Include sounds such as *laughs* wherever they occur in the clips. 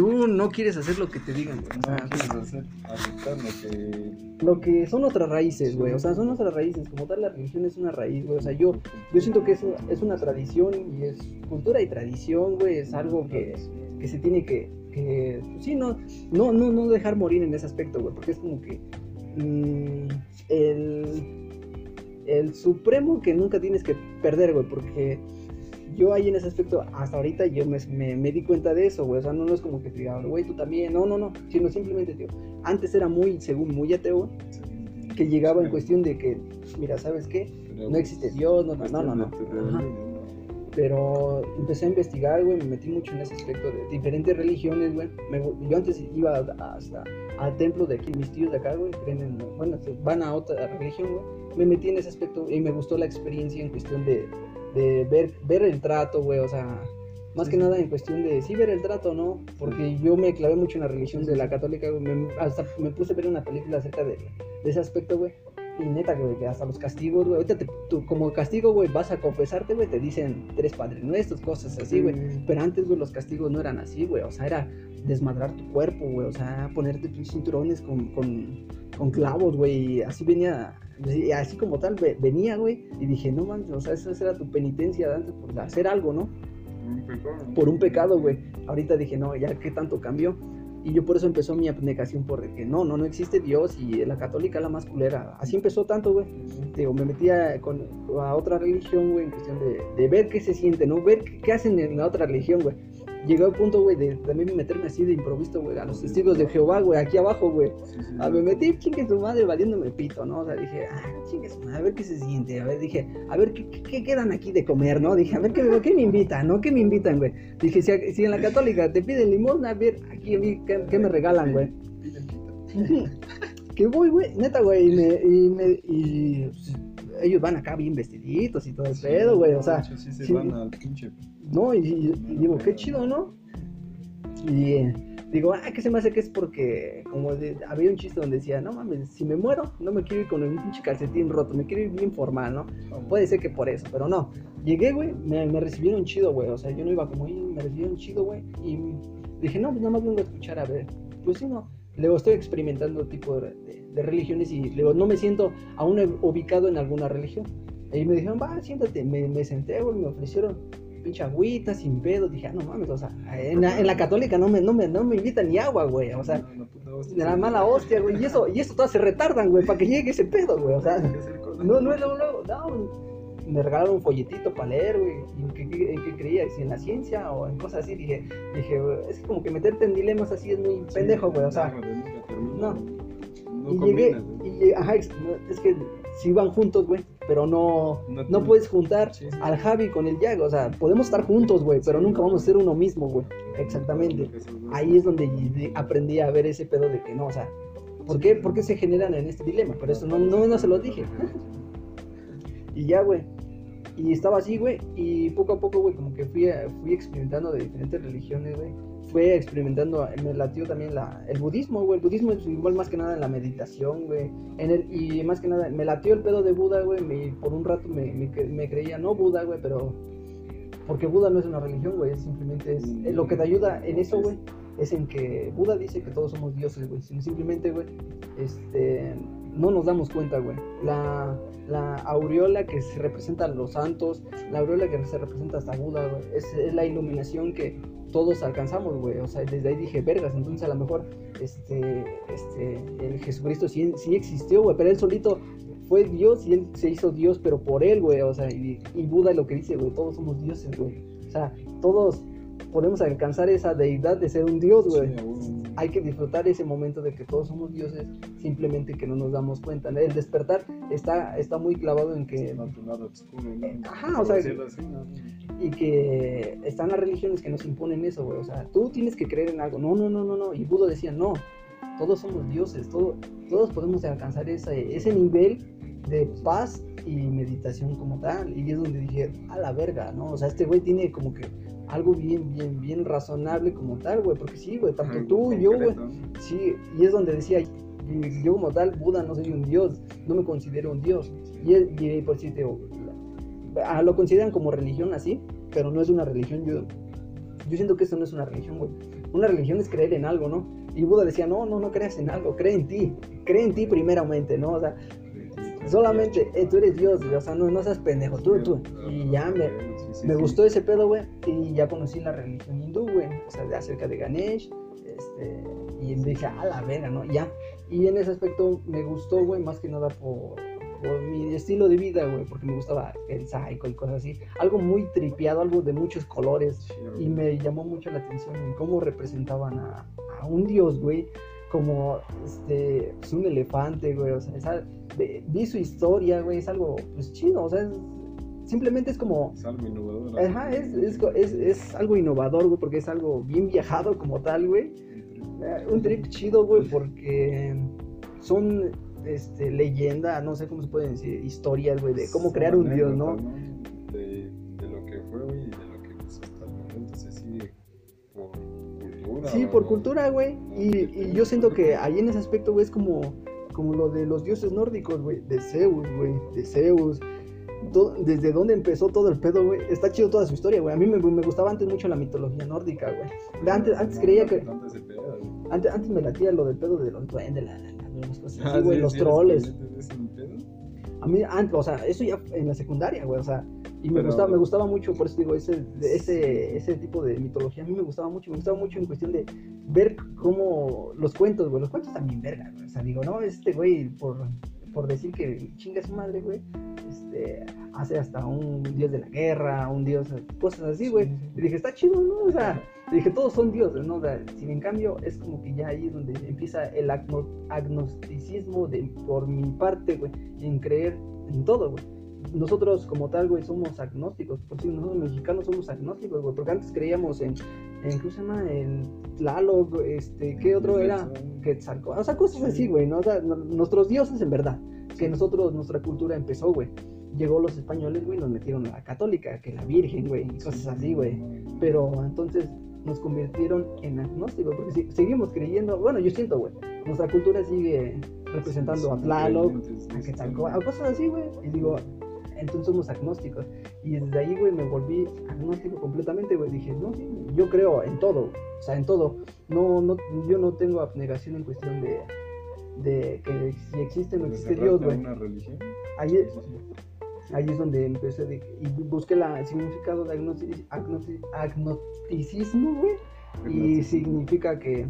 tú no quieres hacer lo que te digan, güey. O sea, No quieres hacer, aceptar lo que. lo que son otras raíces, güey. O sea, son otras raíces. Como tal, la religión es una raíz, güey. O sea, yo, yo siento que eso es una tradición y es cultura y tradición, güey. Es algo que, que se tiene que, que pues sí, no, no, no, no dejar morir en ese aspecto, güey. Porque es como que mm, el, el supremo que nunca tienes que perder, güey. Porque yo ahí en ese aspecto, hasta ahorita yo me, me, me di cuenta de eso, güey. O sea, no, no es como que te diga, güey, tú también. No, no, no. Sino simplemente, tío. Antes era muy, según muy ateo, que llegaba en cuestión de que, mira, ¿sabes qué? No existe Dios, no, no, no, no. no. Ajá. Pero empecé a investigar, güey, me metí mucho en ese aspecto de diferentes religiones, güey. Yo antes iba hasta al templo de aquí, mis tíos de acá, güey, creen en, bueno, van a otra religión, güey. Me metí en ese aspecto y me gustó la experiencia en cuestión de, de ver, ver el trato, güey, o sea, más que nada en cuestión de sí ver el trato, ¿no? Porque yo me clavé mucho en la religión de la católica, güey. Me- hasta me puse a ver una película acerca de, de ese aspecto, güey. Y neta, güey, que hasta los castigos, güey. Ahorita te- tú, como castigo, güey, vas a confesarte, güey, te dicen tres padres nuestros, cosas así, güey. Pero antes, güey, los castigos no eran así, güey. O sea, era desmadrar tu cuerpo, güey. O sea, ponerte tus cinturones con, con, con clavos, güey. Y así venía, y así como tal, ve- venía, güey. Y dije, no manches, o sea, esa era tu penitencia antes por hacer algo, ¿no? Un pecado. por un pecado, güey. Ahorita dije, no, ya qué tanto cambió. Y yo por eso empezó mi abnegación por de que no, no, no existe Dios y la católica la más culera. Así empezó tanto, güey. Digo, me metía con, a otra religión, güey, en cuestión de, de ver qué se siente, ¿no? Ver qué, qué hacen en la otra religión, güey. Llegué al punto, güey, de también meterme así de improviso, güey, a los testigos de Jehová, güey, aquí abajo, güey. Ah, me metí, chingue su madre, valiéndome pito, ¿no? O sea, dije, ah, chingue su madre, a ver qué se siente. A ver, dije, a ver, ¿qué, qué, qué quedan aquí de comer, no? Dije, a ver, ¿qué, qué me invitan, no? ¿Qué me invitan, güey? Dije, si, si en la católica te piden limosna, a ver, aquí a mí, ¿qué, qué me regalan, güey? *laughs* Que voy, güey, neta, güey, y me, y me, y pues, ellos van acá bien vestiditos y todo el pedo, güey, o sea, sí se sí. van al pinche. no, y, y- y digo, qué chido, ¿no? Y eh, digo, ah, que se me hace que es porque, como de- había un chiste donde decía, no mames, si me muero, no me quiero ir con un pinche calcetín roto, me quiero ir bien formal, ¿no? Puede ser que por eso, pero no. Llegué, güey, me, me recibieron chido, güey, o sea, yo no iba como, me recibieron chido, güey, y dije, no, pues nada más vengo a escuchar, a ver, pues sí, no. Luego estoy experimentando tipo de, de- de religiones y luego no me siento aún ubicado en alguna religión. Y me dijeron, va, siéntate. Me, me senté, güey, me ofrecieron pinche agüita sin pedo. Dije, ah, no mames, o sea, en la, en la católica no me, no, me, no me invitan ni agua, güey. O sea, La puta hostia. de la mala hostia, güey. Y eso, y eso todas se retardan, güey, para que llegue ese pedo, güey. O sea, no, no luego, luego, no. Me regalaron un folletito para leer, güey. ¿En qué, en qué creía? ¿Si en la ciencia o en cosas así? Dije, dije, es que como que meterte en dilemas así es muy Sí, pendejo, güey. O sea, no. No y llegué, combinas, y ajá, es que si van juntos, güey, pero no, No puedes juntar Sí, sí. al Javi con el Yago, o sea, podemos estar juntos, güey, pero nunca vamos a ser uno mismo, güey, exactamente. Ahí es donde aprendí a ver ese pedo de que no, o sea, ¿por qué, por qué se generan en este dilema? Pero eso no, no, no se los dije. Y ya, güey. Y estaba así, güey. Y poco a poco, güey, como que fui, fui experimentando de diferentes religiones, güey. Fue experimentando, me latió también la, el budismo, güey. El budismo es igual más que nada en la meditación, güey. En el, y más que nada, me latió el pedo de Buda, güey. me- por un rato me, me, cre- me creía, no Buda, güey, pero... Porque Buda no es una religión, güey. Simplemente es... Lo que te ayuda en eso, güey, es en que Buda dice que todos somos dioses, güey. Simplemente, güey, este, no nos damos cuenta, güey. La, la aureola que se representa a los santos, la aureola que se representa hasta Buda, güey, es, la iluminación que todos alcanzamos, güey. O sea, desde ahí dije, vergas, entonces a lo mejor este, este, el Jesucristo sí, sí existió, güey, pero él solito fue Dios y él se hizo Dios, pero por él, güey. O sea, y, y Buda lo que dice, güey, todos somos dioses, güey. O sea, todos podemos alcanzar esa deidad de ser un Dios, güey. Hay que disfrutar ese momento de que todos somos dioses, simplemente que no nos damos cuenta. ¿no? El despertar está, está muy clavado en que, a tu lado oscuro, ¿no? Ajá, o sea, así, ¿no? y que están las religiones que nos imponen eso, güey. O sea, tú tienes que creer en algo. No, no, no, no, no. Y Buda decía, no, todos somos dioses, todo, todos podemos alcanzar ese, ese nivel de paz y meditación como tal. Y es donde dije, a la verga, ¿no? O sea, este güey tiene como que algo bien, bien, bien razonable como tal, güey. Porque sí, güey, tanto tú y yo, güey. Sí, y es donde decía, yo como tal, Buda no soy un dios, no me considero un dios. Y, es- y por si te lo consideran como religión así, pero no es una religión. Yo, Yo siento que eso no es una religión, güey. Una religión es creer en algo, ¿no? Y Buda decía, no, no, no creas en algo, cree en ti. Cree en ti primeramente, ¿no? O sea, solamente eh, tú eres Dios, o sea, no, no seas pendejo, tú, tú. Y ya me, Sí, sí, me gustó ese pedo, güey, y ya conocí la religión hindú, güey, o sea, de acerca de Ganesh, este, y dije, a la verga, ¿no? Ya. Y en ese aspecto me gustó, güey, más que nada por, por mi estilo de vida, güey, porque me gustaba el psycho y cosas así. Algo muy tripeado, algo de muchos colores, Sí, y me llamó mucho la atención en cómo representaban a, a un dios, güey, como este, pues, un elefante, güey, o sea, esa- vi su historia, güey, es algo, pues chido, o sea, es- simplemente es como, Es algo innovador. ajá, es, es, co- es, es algo innovador, güey, porque es algo bien viajado como tal, güey, Eh, un trip chido, güey, porque son, este, leyenda, no sé cómo se pueden decir, historias, güey, de cómo crear un dios, ¿no? De, de lo que fue, güey, y de lo que pues, hasta el momento se sigue por cultura. Sí, por cultura, güey. Y, y yo siento que ahí en ese aspecto, güey, es como, como lo de los dioses nórdicos, güey. De Zeus, güey. De Zeus. Desde dónde empezó todo el pedo, güey. Está chido toda su historia, güey. A mí me, me gustaba antes mucho la mitología nórdica, güey. Antes, antes No, creía que. Antes, antes me latía lo del pedo de los duendes, la, la- la- las cosas así, Ah, güey. los troles. A mí, antes, o sea, eso ya en la secundaria, güey. O sea, y me, Pero- gustaba, me gustaba mucho, por eso digo, ese, ese, ese tipo de mitología. A mí me gustaba mucho. Me gustaba mucho en cuestión de ver cómo los cuentos, güey. Los cuentos también, verga, güey. O sea, digo, no, este güey, por, por decir que chinga su madre, güey, este, hace hasta un dios de la guerra, un dios, cosas así, güey. Sí. Y dije, está chido, ¿no? O sea, dije, todos son dioses, ¿no? O sea, sin en cambio, es como que ya ahí es donde empieza el agno- agnosticismo de, por mi parte, güey, en creer en todo, güey. Nosotros como tal, güey, somos agnósticos, por si nosotros mexicanos somos agnósticos, güey, porque antes creíamos en, en ¿cómo se llama? El Tlaloc, este, ¿qué otro era? Quetzalcóatl, o sea, cosas así, güey, ¿no? O sea, nuestros dioses en verdad, que nosotros, nuestra cultura empezó, güey. Llegó los españoles, güey, nos metieron a la católica, que la virgen, güey, cosas así, güey. Pero entonces nos convirtieron en agnósticos, porque si- seguimos creyendo, bueno, yo siento, güey, nuestra cultura sigue representando a Tlaloc, a Quetzalcóatl, a cosas así, güey, y digo, entonces somos agnósticos. Y desde ahí, güey, me volví agnóstico completamente, güey. Dije, no, sí, yo creo en todo, o sea, en todo. No, no, yo no tengo abnegación en cuestión de, de que si existe o no existe Dios, güey. una religión? Ahí, sí. ahí es donde empecé de, y busqué la- el significado de agnosti- agnosti- agnosticismo, güey. Y significa que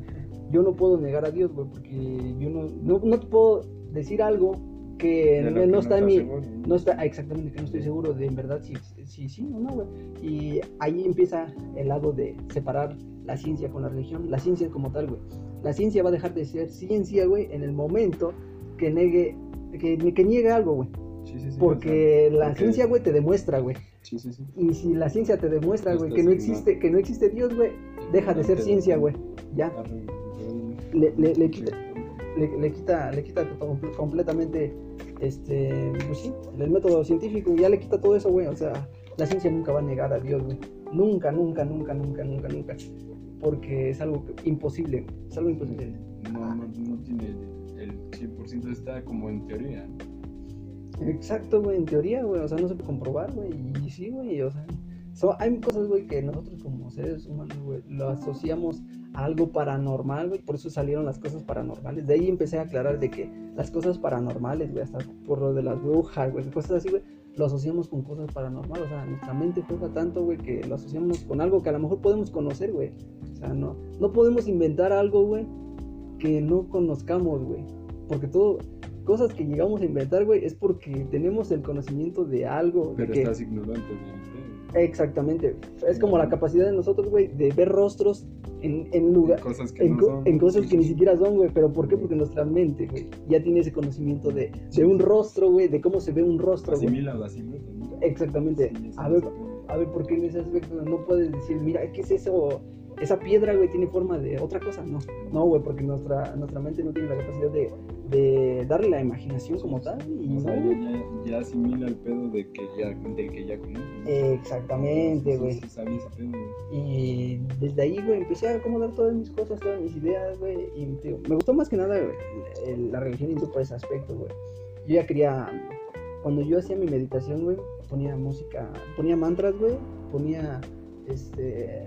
yo no puedo negar a Dios, güey, porque yo no, no, no te puedo decir algo que no, no está estás mi... seguro. No está, exactamente, que no estoy seguro de en verdad si sí si, o no, güey. Y ahí empieza el lado de separar la ciencia con la religión. La ciencia como tal, güey. La ciencia va a dejar de ser ciencia, güey, en el momento que negue, que, que niegue algo, güey. Sí, sí, sí, Porque o sea, la porque- ciencia, güey, te demuestra, güey. Y si la ciencia te demuestra, güey, que no existe, que no existe Dios, güey, deja de ser ciencia, güey. Ya. Le, le, le sí. quita, le, le quita, le quita completamente, este, pues sí, el método científico, ya le quita todo eso, güey. O sea, la ciencia nunca va a negar a Dios, güey. Nunca, nunca, nunca, nunca, nunca, nunca. Porque es algo imposible, es algo imposible. No, no, no tiene el 100% está como en teoría. Exacto, güey, en teoría, güey, o sea, no se puede comprobar, güey, y sí, güey, o sea, so- hay cosas, güey, que nosotros como seres humanos, güey, lo asociamos algo paranormal, güey, por eso salieron las cosas paranormales, de ahí empecé a aclarar de que las cosas paranormales, güey, hasta por lo de las brujas, güey, cosas así, güey, lo asociamos con cosas paranormales, o sea, nuestra mente juega tanto, güey, que lo asociamos con algo que a lo mejor podemos conocer, güey, o sea, no, no podemos inventar algo, güey, que no conozcamos, güey, porque todo, cosas que llegamos a inventar, güey, es porque tenemos el conocimiento de algo. de Pero que- estás ignorante tema. Exactamente. Es como la capacidad de nosotros, güey, de ver rostros en, en lugar. Cosas que En, no son. en cosas que ni siquiera son, güey. ¿Pero por qué? Porque nuestra mente, güey, ya tiene ese conocimiento de, de un rostro, güey, de cómo se ve un rostro, güey. Asimila la silueta, ¿no? Exactamente. Sí, A ver, a ver, ¿por qué en ese aspecto no puedes decir, mira, ¿qué es eso? Esa piedra, güey, tiene forma de otra cosa. No, no, güey, porque nuestra, nuestra mente no tiene la capacidad de, de darle la imaginación como tal. Y O sea, ya, ya, asimila el pedo de que ya, del que ya conoce. ¿no? Exactamente, güey. Y desde ahí, güey, empecé a acomodar todas mis cosas, todas mis ideas, güey. Y tío, me gustó más que nada la religión hindú por ese aspecto, güey. Yo ya quería, cuando yo hacía mi meditación, güey, ponía música, ponía mantras, güey, ponía, este,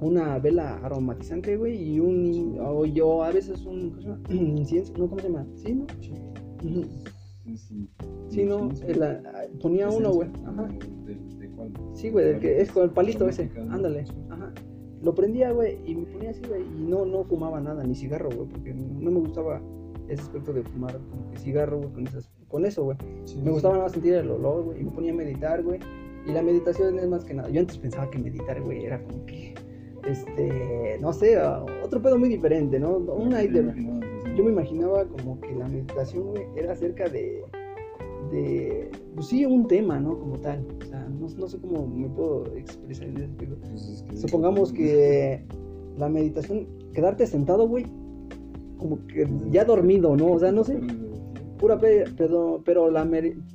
una vela aromatizante, güey, y un, o yo a veces un, ¿cómo se llama? *clears throat* incienso, no, ¿cómo se llama? Sí, ¿no? Sí, sí. Sí, no, el- la- ponía uno, güey, ajá. ¿De, de cuál? Sí, güey, del que es con el palito ese, ándale, ajá. Lo prendía, güey, y me ponía así, güey, y no, no fumaba nada, ni cigarro, güey, porque no me gustaba ese aspecto de fumar como que cigarro, güey, con, esas, con eso, güey. Sí, Me sí. gustaba nada más sentir el olor, güey, y me ponía a meditar, güey. Y la meditación es más que nada. Yo antes pensaba que meditar, güey, era como que, este, no sé, otro pedo muy diferente, ¿no? Una ¿Te idea. Yo me imaginaba como que la meditación, güey, era acerca de, de, pues sí, un tema, ¿no? Como tal. O sea, no, no sé cómo me puedo expresar en ese aspecto. Pues es que- Supongamos que la meditación, quedarte sentado, güey, como que ya dormido, ¿no? O sea, no sé. Pura pe- pero, pero la,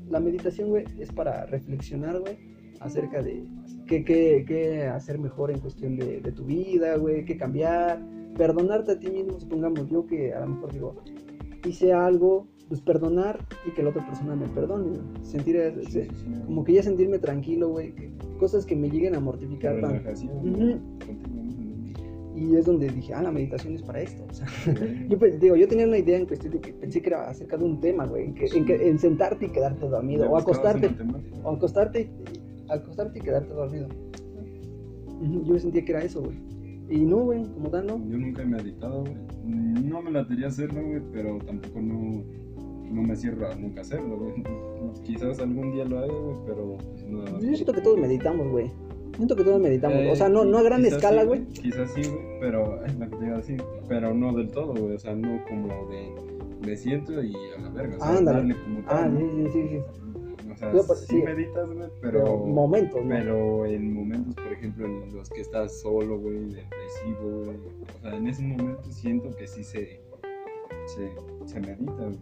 la meditación, güey, es para reflexionar, güey, acerca de qué, qué, qué hacer mejor en cuestión de, de tu vida, güey, qué cambiar, perdonarte a ti mismo, supongamos yo que a lo mejor digo, hice algo, pues perdonar y que la otra persona me perdone, güey. sentir, ese- Sí, sí, sí. como que ya sentirme tranquilo, güey, cosas que me lleguen a mortificar Relajación, mismo. Y es donde dije, ah, la meditación es para esto, o sea, *laughs* Yo pues, digo, yo tenía una idea en cuestión de que pensé que era acerca de un tema, güey, en, que, en, que- en sentarte y quedarte dormido, Ya o acostarte, o acostarte, y- acostarte y quedarte dormido. Yo sentía que era eso, güey. Y no, güey, como tal, no. Yo nunca he meditado, güey. No me latería hacerlo, güey, pero tampoco no, no me cierro a nunca hacerlo, güey. *laughs* Quizás algún día lo haga, güey, pero pues, nada más. Yo siento que todos meditamos, güey. Siento que todos meditamos, Eh, o sea, no, no a gran escala, sí, güey. Quizás sí, güey, pero es lo que te iba a decir. Pero no del todo, güey. O sea, no como de me siento y a la verga. O sea, Ándale. darle como Ah, sí, sí, sí, sí. Sea, pues, sí, sí. meditas, güey, Pero, pero. momentos, ¿no? Pero en momentos, por ejemplo, en los que estás solo, güey, depresivo, güey. O sea, en ese momento siento que sí se, se, se medita, güey.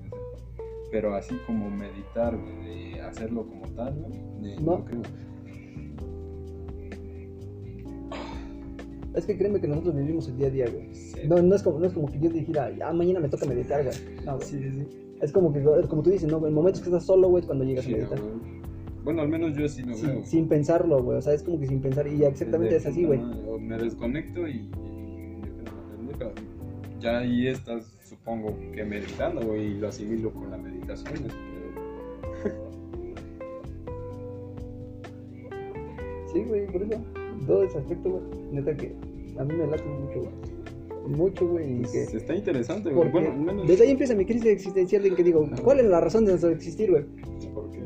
Pero así como meditar, güey, de hacerlo como tal, güey, No. no creo. Es que créeme que nosotros vivimos el día a día, güey. Sí. No, no, es como, no es como que yo dijera, ah, mañana me toca meditar, güey. No, güey. Sí, sí, sí. Es como que, como tú dices, ¿no? En momentos que estás solo, güey, es cuando llegas Sí, a meditar. güey. Bueno, al menos yo así lo sin, veo. sin pensarlo, güey. O sea, es como que sin pensar. Y exactamente es así, güey. Me desconecto y, y pendeja. Ya ahí estás, supongo que meditando, güey, y lo asimilo con la meditación. Sí, güey, por eso. Todo ese aspecto, güey. Neta que a mí me late mucho, güey. Mucho, güey. Pues, que. está interesante, güey. Bueno, menos. desde ahí empieza mi crisis existencial en que digo, ¿cuál es la razón de nuestro existir, güey? Porque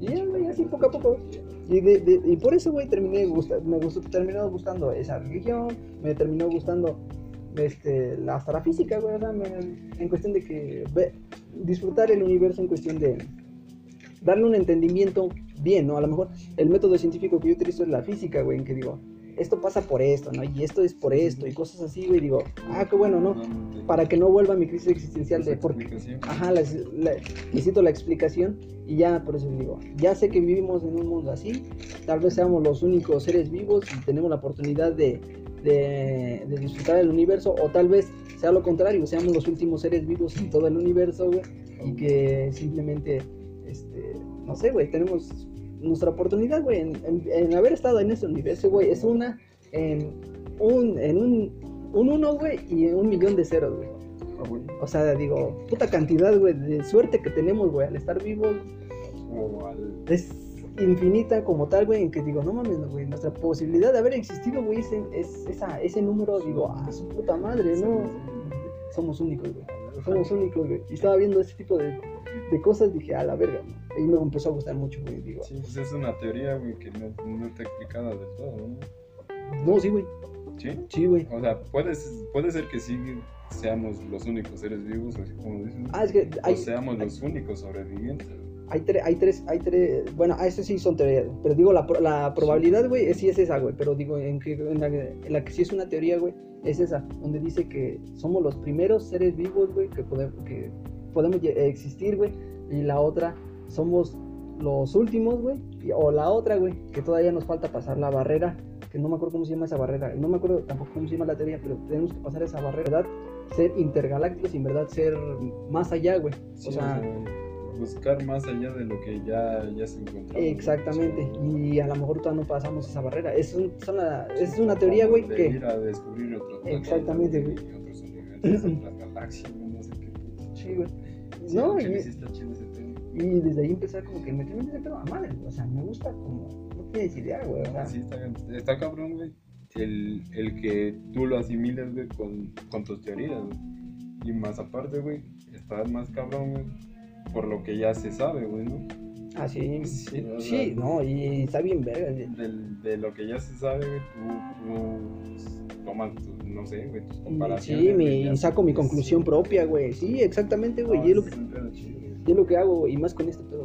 Y güey, así poco a poco. Y, de, de- y por eso, güey, terminé gusta, me gustó, terminó gustando esa religión, me terminó gustando este, la, hasta la física, güey, o sea, me- en cuestión de que ve- disfrutar el universo en cuestión de darle un entendimiento bien, ¿no? A lo mejor el método científico que yo utilizo es la física, güey, en que digo, esto pasa por esto, ¿no? Y esto es por esto, y cosas así, güey, digo, ah, qué bueno, ¿no? Para que no vuelva mi crisis existencial de por qué. Ajá, la- la- necesito la explicación y ya por eso digo, ya sé que vivimos en un mundo así, tal vez seamos los únicos seres vivos y tenemos la oportunidad de, de, de disfrutar del universo o tal vez sea lo contrario, seamos los últimos seres vivos en todo el universo, güey, y que simplemente, este, no sé, güey, tenemos nuestra oportunidad, güey, en, en- en haber estado en ese universo, güey, es una en un, en un, un uno, güey, y en un millón de ceros, güey. Ah, güey. O sea, digo, puta cantidad, güey, de suerte que tenemos, güey, al estar vivos. Al. Es infinita como tal, güey, en que digo, no mames, güey, nuestra posibilidad de haber existido, güey, es, es- esa, ese número, digo, ah, su puta madre, ¿no? Somos únicos, güey. Somos únicos, güey. Y estaba viendo ese tipo de, de cosas, dije, a la verga, ¿no? Y me empezó a gustar mucho, güey, digo, Sí, pues es una teoría, güey, que no, no está explicada del todo, ¿no? no, sí, güey, Sí. sí, güey. O sea, puede, puede ser que sí seamos los únicos seres vivos, así como dicen. Ah, es que hay, o seamos los únicos sobrevivientes. Hay, tres, hay tres, hay tres, bueno, ah, eso sí son teorías, pero digo, la, la probabilidad, güey, es- sí es esa, güey, pero digo, en, que, en, la, en la que sí es una teoría, güey, es esa, donde dice que somos los primeros seres vivos, güey, que podemos, que podemos existir, güey, y la otra, somos los últimos, güey, o la otra, güey, que todavía nos falta pasar la barrera, que no me acuerdo cómo se llama esa barrera, no me acuerdo tampoco cómo se llama la teoría, pero tenemos que pasar esa barrera, ¿verdad? Ser intergalácticos y en verdad ser más allá, güey, Sí, o sea... buscar más allá de lo que ya, ya se encuentra. Exactamente, y a lo mejor todavía no pasamos esa barrera. Es, un- son la- es una teoría, güey, que... ir a descubrir otros Exactamente, güey. Otros universos, otras galaxias, güey, no sé qué puto. Sí, güey. Sí, No, y- sí está chido ese tema. Y desde ahí empecé como que meterme en ese pedo a madre, güey. O sea, me gusta como... No tienes idea, güey. O sea, Sí, está, está cabrón, güey. El, el que tú lo asimiles, güey, con, con tus teorías, güey. Y más aparte, güey, está más cabrón, güey, por lo que ya se sabe, güey, ¿no? Ah, sí, *laughs* Sí, no, y está bien verga. Del- de lo que ya se sabe, güey, tú, tú tomas, tus, no sé, güey, tus Y comparaciones. Sí, ya saco mi conclusión propia, güey. Sí, exactamente, güey. No, y es lo que, es y lo que hago, güey. Y más con este pedo.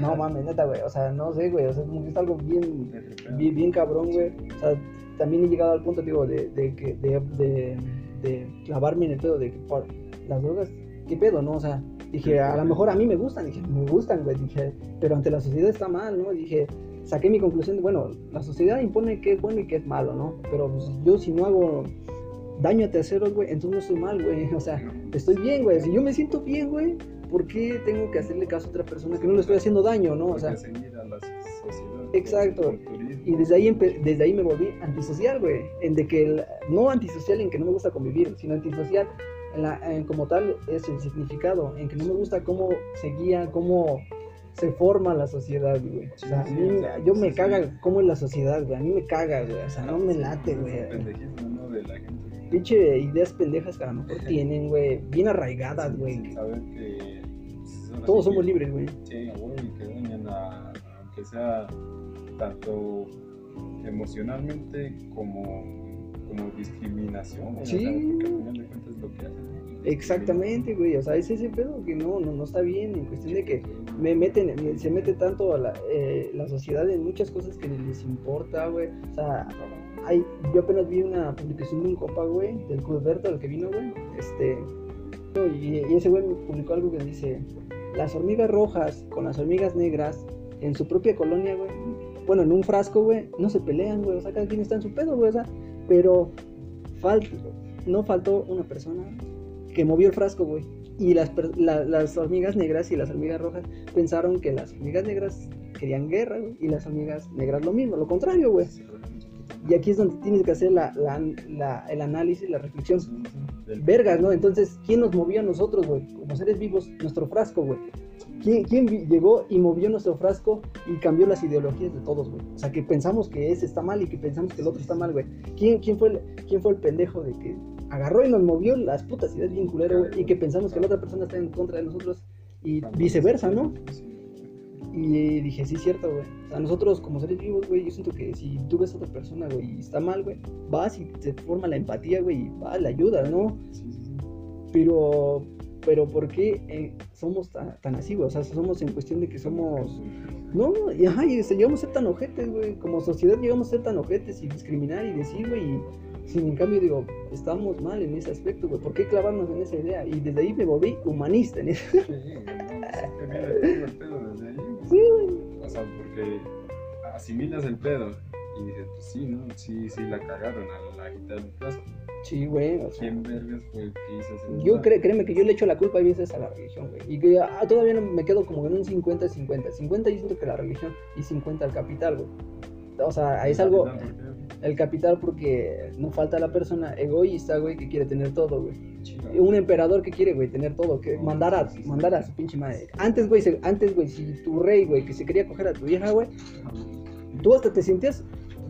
No mames, neta, güey. O sea, no sé, güey. O sea, como que es algo bien, bien, bien cabrón, güey. O sea, también he llegado al punto, digo, de, de, de, de, de clavarme en el pedo de que las drogas, ¿qué pedo, no? O sea, dije, a lo mejor a mí me gustan. Dije, me gustan, güey. Dije, pero ante la sociedad está mal, ¿no? Dije, saqué mi conclusión de, bueno, la sociedad impone que es bueno y que es malo, ¿no? Pero pues, yo si no hago daño a terceros, güey, entonces no estoy mal, güey. *laughs* O sea, estoy bien, güey. Si yo me siento bien, güey, ¿por qué tengo que hacerle caso a otra persona que no le estoy haciendo daño, no? O sea, seguir a la sociedad. Exacto. y desde ahí, desde ahí me volví antisocial, güey. En de que, el- no antisocial en que no me gusta convivir, sino antisocial en la, en como tal es el significado, en que no me gusta cómo se guía, cómo se forma la sociedad, güey. O sea, a Sí, mí me- sí, yo me sí. caga cómo es la sociedad, güey. A mí me caga, güey. O sea, no me late, güey. ¿no? De la gente. Pinche ideas pendejas que a lo mejor tienen, güey. Bien arraigadas, güey. Que. Todos somos libres, güey. Sí, a huevo, y que dañan a, aunque sea tanto emocionalmente como, como discriminación. o sea, porque al final de cuentas lo que hacen. Exactamente, güey. O sea, es ese pedo que no, no, no está bien. En cuestión de que me meten, me- se mete tanto a la, eh, la sociedad en muchas cosas que les importa, güey. O sea, hay, yo apenas vi una publicación de un compa, güey, del Cudberto, el que vino, güey. Este, y, y ese güey me publicó algo que dice: Las hormigas rojas con las hormigas negras en su propia colonia, güey. Bueno, en un frasco, güey, no se pelean, güey. O sea, cada quien está en su pedo, güey. O sea, pero fal- no faltó una persona que movió el frasco, güey. Y las, la- las hormigas negras y las hormigas rojas pensaron que las hormigas negras querían guerra, güey, y las hormigas negras lo mismo, lo contrario, güey. Y aquí es donde tienes que hacer la, la- la- el análisis, la reflexión. Vergas, ¿no? Entonces, ¿quién nos movió a nosotros, güey? Como seres vivos, nuestro frasco, güey. ¿Quién, quién llegó y movió nuestro frasco y cambió las ideologías de todos, güey? O sea, que pensamos que ese está mal y que pensamos que el otro está mal, güey. ¿Quién, quién, fue el, ¿Quién fue el pendejo de que agarró y nos movió las putas ideas bien culero, güey? Y que pensamos que la otra persona está en contra de nosotros y viceversa, ¿no? Y dije, sí, cierto, güey. O sea, nosotros como seres vivos, güey, yo siento que si tú ves a otra persona, güey, y está mal, güey, vas y se forma la empatía, güey, y va, la ayuda, ¿no? Pero, pero ¿por qué eh, somos tan, tan así, güey? O sea, somos en cuestión de que somos... No, y, ajá, y este, llegamos a ser tan ojetes, güey. Como sociedad llegamos a ser tan ojetes y discriminar y decir, güey, y sin en cambio digo, estamos mal en ese aspecto, güey. ¿Por qué clavarnos en esa idea? Y desde ahí me volví humanista en eso. Sí, el pedo desde ahí. güey. Sí, güey. O sea, porque asimilas el pedo y dices, pues sí, ¿no? Sí, sí la cagaron a la quitar el frasco. Sí, güey. O sea, ¿Quién vergas fue el que hizo ese yo cre- créeme que yo le echo la culpa a veces a la religión, güey. Y que ah, todavía no me quedo como en un 50-50. 50 yo siento que la religión y 50 el capital, güey. O sea, es algo... El capital porque no falta la persona egoísta, güey, que quiere tener todo, güey. Un emperador que quiere, güey, tener todo, que mandar a, mandar a su pinche madre. Antes, güey, antes, güey, si tu rey, güey, que se quería coger a tu vieja, güey, tú hasta te sentías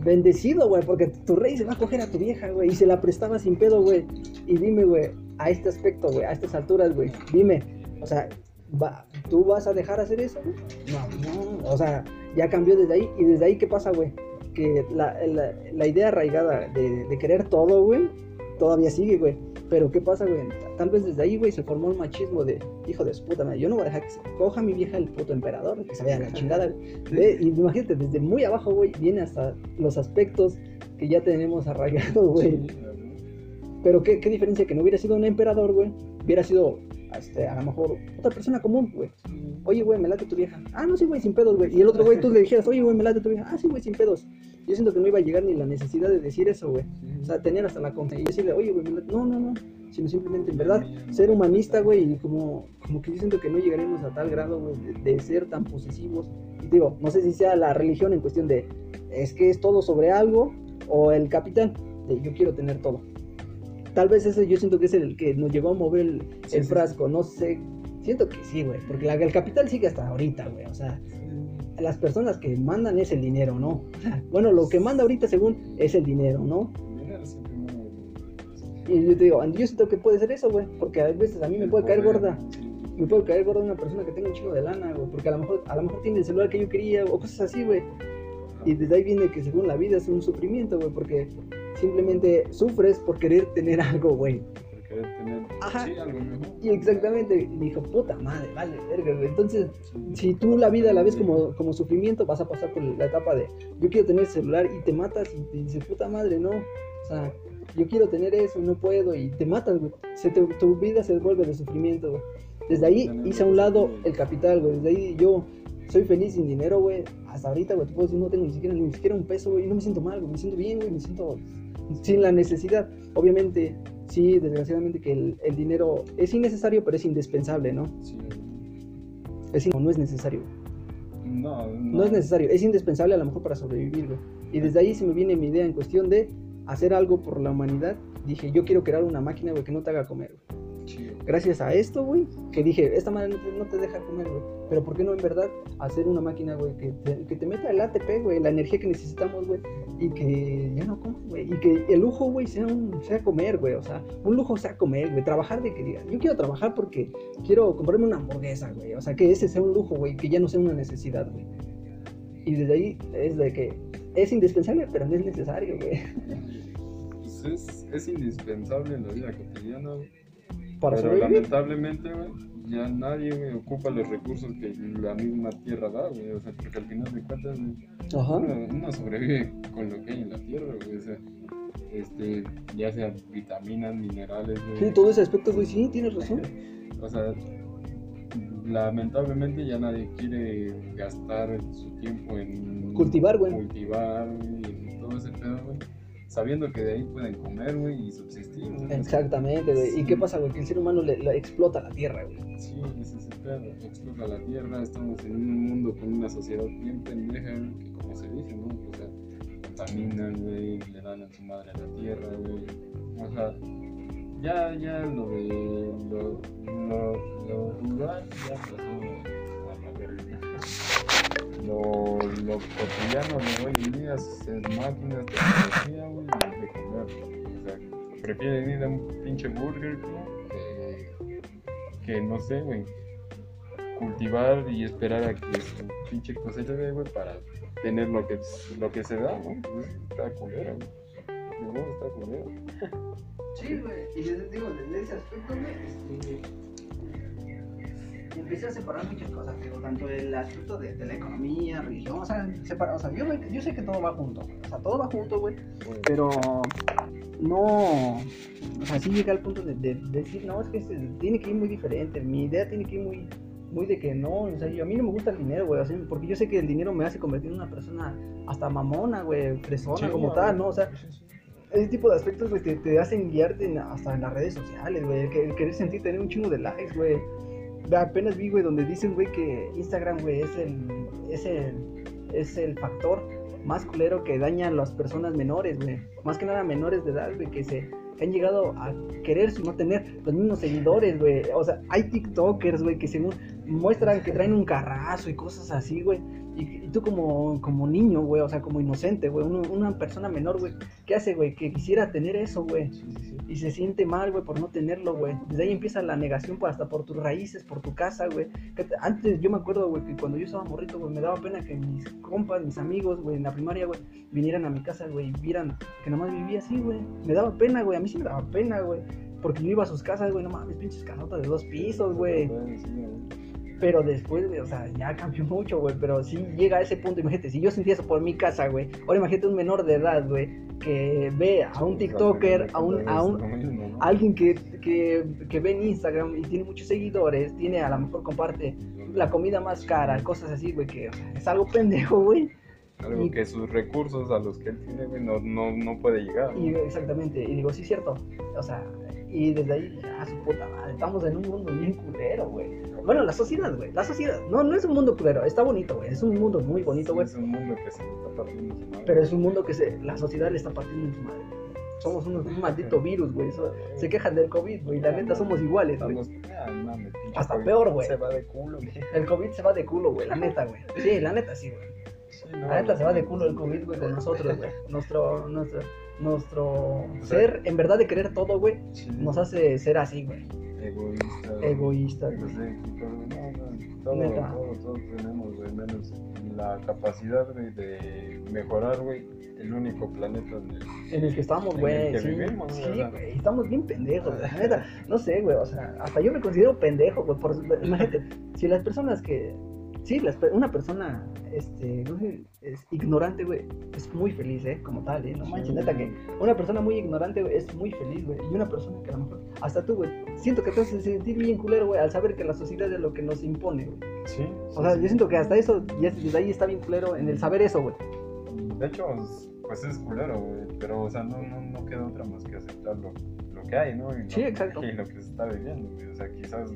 bendecido, güey, porque tu rey se va a coger a tu vieja, güey, y se la prestaba sin pedo, güey. Y dime, güey, a este aspecto, güey, a estas alturas, güey, dime, o sea, va, ¿tú vas a dejar hacer eso? No, no, o sea, ya cambió desde ahí, y desde ahí, ¿qué pasa, güey? Que la, la, la idea arraigada de, de querer todo, güey, todavía sigue, güey. Pero ¿qué pasa, güey? Tal vez desde ahí, güey, se formó el machismo de, hijo de su puta madre, yo no voy a dejar que se coja a mi vieja el puto emperador, que se vaya a la chingada, güey. Y imagínate, desde muy abajo, güey, viene hasta los aspectos que ya tenemos arraigados, güey. Pero ¿qué, qué diferencia que no hubiera sido un emperador, güey. Hubiera sido este, a lo mejor otra persona común, güey. Oye, güey, me late tu vieja. Ah, no, sí, güey, sin pedos, güey. Y el otro güey, tú le dijeras, oye, güey, me late tu vieja. Ah, sí, güey, sin pedos. Yo siento que no iba a llegar ni la necesidad de decir eso, güey. O sea, tener hasta la confianza y decirle, oye, güey. No, no, no. Sino simplemente, en verdad, ser humanista, güey. Y como, como que yo siento que no llegaremos a tal grado, güey, de, de ser tan posesivos. Y digo, no sé si sea la religión en cuestión de, es que es todo sobre algo, o el capital, de yo quiero tener todo. Tal vez ese yo siento que es el que nos llevó a mover el, Sí, el sí, frasco, no sé. Siento que sí, güey, porque la- el capital sigue hasta ahorita, güey. O sea, las personas que mandan es el dinero, ¿no? Bueno, lo que manda ahorita según es el dinero, ¿no? Y yo te digo, yo siento que puede ser eso, güey, porque a veces a mí me puede caer gorda. Me puede caer gorda una persona que tenga un chingo de lana, güey, porque a lo mejor a lo mejor tiene el celular que yo quería o cosas así, güey. Y desde ahí viene que según la vida es un sufrimiento, güey, porque simplemente sufres por querer tener *laughs* algo, güey. Querer tener Ajá. sí, algo mejor. Y exactamente, me dijo, puta madre, vale, verga, güey. Entonces, si tú la vida la ves como, como sufrimiento, vas a pasar por la etapa de yo quiero tener celular y te matas y te dices, puta madre, no. O sea, yo quiero tener eso y no puedo y te matas, güey. Se te- tu vida se vuelve de sufrimiento, güey. Desde ahí hice a un lado el capital, güey. Desde ahí yo soy feliz sin dinero, güey. Hasta ahorita, güey, te puedo decir, no tengo ni siquiera, ni siquiera un peso, güey. Y no me siento mal, güey. Me siento bien, güey. Me siento sin la necesidad. Obviamente, sí, desgraciadamente que el, el dinero es innecesario, pero es indispensable, ¿no? Sí. Es in- no es necesario. No, no. No es necesario, es indispensable a lo mejor para sobrevivir, güey. Y desde ahí se me viene mi idea en cuestión de hacer algo por la humanidad. Dije, yo quiero crear una máquina, güey, que no te haga comer, güey. Gracias a esto, güey, que dije, esta madre no te, no te deja comer, güey. Pero ¿por qué no en verdad hacer una máquina, güey, que te, que te meta el ATP, güey, la energía que necesitamos, güey, y que ya no comas, güey. Y que el lujo, güey, sea, un, sea comer, güey. O sea, un lujo sea comer, güey. Trabajar de que diga, yo quiero trabajar porque quiero comprarme una hamburguesa, güey. O sea, que ese sea un lujo, güey, que ya no sea una necesidad, güey. Y desde ahí es de que es indispensable, pero no es necesario, güey. Pues es, es indispensable en la vida cotidiana, güey. Para Pero sobrevivir. lamentablemente, güey, ya nadie ocupa los recursos que la misma tierra da, güey. O sea, porque al final de cuentas, Ajá. uno, uno sobrevive con lo que hay en la tierra, güey. O sea, este, ya sea vitaminas, minerales, güey. Sí, todo ese aspecto, güey, sí, tienes razón. *laughs* O sea, lamentablemente ya nadie quiere gastar su tiempo en Cultivar, güey. cultivar y todo ese pedo, güey. Sabiendo que de ahí pueden comer, güey, y subsistir. güey. Exactamente, güey. ¿Y qué pasa, güey? Que el ser humano le, le explota la tierra, güey. Sí, ese es el. Explota la tierra, estamos en un mundo con una sociedad bien pendeja, que como se dice, ¿no? O sea, contaminan, güey, le dan en su madre a la tierra, güey. O sea, ya, ya lo de lo, lo, lo rural ya pasó a. Lo, lo cotidiano de hoy en día es máquinas, tecnología, güey, de comer. O sea, prefieren ir a un pinche burger, King que, que no sé, güey, cultivar y esperar a que su pinche cosecha de, güey, para tener lo que, lo que se da, ¿no? Pues está culero, güey. Modo, está culero. Sí, güey. Y desde, digo, desde ese aspecto, güey, este, empecé a separar muchas cosas, digo, tanto el aspecto de, de la economía, religión, o sea, separa, o sea yo, yo sé que todo va junto, o sea, todo va junto, güey, pero no, o sea, sí llega al punto de, de- de decir, no, es que se- tiene que ir muy diferente, mi idea tiene que ir muy, muy de que no, o sea, yo, a mí no me gusta el dinero, güey, o sea, porque yo sé que el dinero me hace convertir en una persona hasta mamona, güey, fresona Sí, como tal, ¿no? O sea, ese tipo de aspectos, güey, te, te hacen guiarte en- hasta en las redes sociales, güey. El, el querer sentir tener un chingo de likes, güey. Apenas vi, güey, donde dicen, güey, que Instagram, güey, es el, es el, es el factor más culero que daña a las personas menores, güey. Más que nada menores de edad, güey, que se han llegado a querer no tener los mismos seguidores, güey. O sea, hay TikTokers, güey, que según muestran que traen un carrazo y cosas así, güey. Y, y tú como, como niño, güey, o sea, como inocente, güey, una persona menor, güey, ¿qué hace, güey? Que quisiera tener eso, güey. Sí, sí, sí. Y se siente mal, güey, por no tenerlo, güey. Desde ahí empieza la negación por, hasta por tus raíces, por tu casa, güey. Antes yo me acuerdo, güey, que cuando yo estaba morrito, güey, me daba pena que mis compas, mis amigos, güey, en la primaria, güey, vinieran a mi casa, güey, y vieran que nomás vivía así, güey. Me daba pena, güey, a mí sí me daba pena, güey. Porque yo iba a sus casas, güey, no mames, pinches canotas de dos pisos, güey. Sí, güey. Pero después, güey, o sea, ya cambió *laughs* mucho, güey. Pero sí llega a ese punto, imagínate, si yo sentía eso por mi casa, güey. Ahora imagínate un menor de edad, güey, que ve a un TikToker, a un, a un, a alguien que, que, que ve en Instagram y tiene muchos seguidores, tiene a lo mejor comparte la comida más cara, cosas así, güey, que o sea, es algo pendejo, güey. Algo Y- que sus recursos a los que él tiene, güey, no, no, no puede llegar. Y exactamente, y digo, sí, cierto. O sea, y desde ahí, a su puta madre, estamos en un mundo bien culero, güey. Bueno, la sociedad, güey, la sociedad. No, no es un mundo culero, está bonito, güey. Es un mundo muy bonito, güey. Es un mundo que se está partiendo su madre. Pero es un mundo que se, la sociedad le está partiendo en su madre. Somos unos- un maldito virus, güey. Se quejan del COVID, güey. La neta somos iguales, güey. Ah, Hasta COVID peor, güey. Se va de culo, güey. El COVID se va de culo, güey. La neta, güey. Sí, la neta sí, güey. Sí, no, La neta se va de culo el COVID, güey, con nosotros, güey. Nuestro, nuestro, nuestro ser, en verdad de querer todo, güey, Sí, nos hace ser así, güey. egoísta. Egoístas, No güey. sé, no, no, todo, todo, todos tenemos, güey, menos la capacidad, güey, de mejorar, güey, el único planeta en el En el que estamos, En güey. el que Sí, vivimos, sí, güey. Estamos bien pendejos. La *laughs* neta, no sé, güey. O sea, hasta yo me considero pendejo, güey. Por, imagínate, si las personas que. Sí, las una persona este, no sé, es ignorante, güey, es muy feliz, ¿eh? Como tal, ¿eh? No manches, neta que una persona muy ignorante, güey, es muy feliz, güey. Y una persona que a lo mejor, hasta tú, güey, siento que te hace sentir bien culero, güey, al saber que la sociedad es lo que nos impone, güey. Sí. O sea, yo siento que hasta eso, ya desde ahí está bien culero en el saber eso, güey. De hecho, pues es culero, güey, pero, o sea, no, no, no queda otra más que aceptar lo, lo que hay, ¿no? Y lo, Sí, exacto. *laughs* Y lo que se está viviendo, güey. O sea, quizás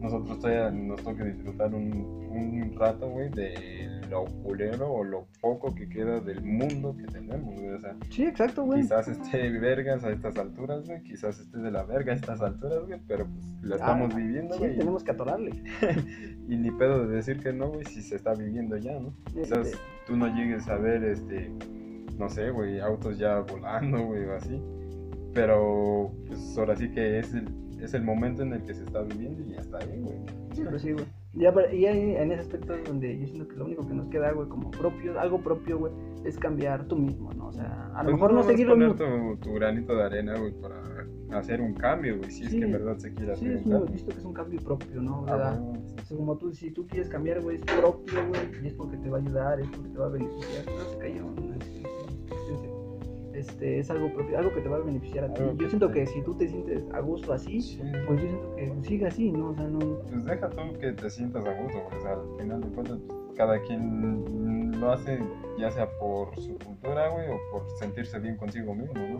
nosotros todavía nos toque disfrutar un, un rato, güey, de lo culero o lo poco que queda del mundo que tenemos, güey. O sea, Sí, exacto, güey. quizás esté vergas a estas alturas, güey, quizás esté de la verga a estas alturas, güey, pero pues la Ah, estamos viviendo, Sí, güey. tenemos que atorarle. *laughs* Y ni pedo de decir que no, güey, si se está viviendo ya, ¿no? Quizás Este, tú no llegues a ver, este, no sé, güey, autos ya volando, güey, o así. Pero, pues ahora sí que es el, es el momento en el que se está viviendo y ya está ahí, güey. Sí, pero sí, güey. Ya, y ahí, en ese aspecto es donde yo siento que lo único que nos queda, güey, como propio, algo propio, güey, es cambiar tú mismo, ¿no? O sea, a lo Pues mejor no a seguir lo mismo. tu, tu granito de arena, güey, para hacer un cambio, güey, si es Sí. que en verdad se quiere Sí, hacer es un cambio. visto que es un cambio propio, ¿no? Ah, bueno, O sea, como tú, si tú quieres cambiar, güey, es propio, güey, y es porque te va a ayudar, es porque te va a beneficiar. No se cayó, no, este, es algo propio, algo que te va a beneficiar a ti. Algo Yo siento te- que si tú te sientes a gusto así, sí. pues yo siento que siga así, ¿no? O sea, no. Pues deja tú que te sientas a gusto. O sea, al final de cuentas, pues, cada quien lo hace ya sea por su cultura, güey, o por sentirse bien consigo mismo, ¿no?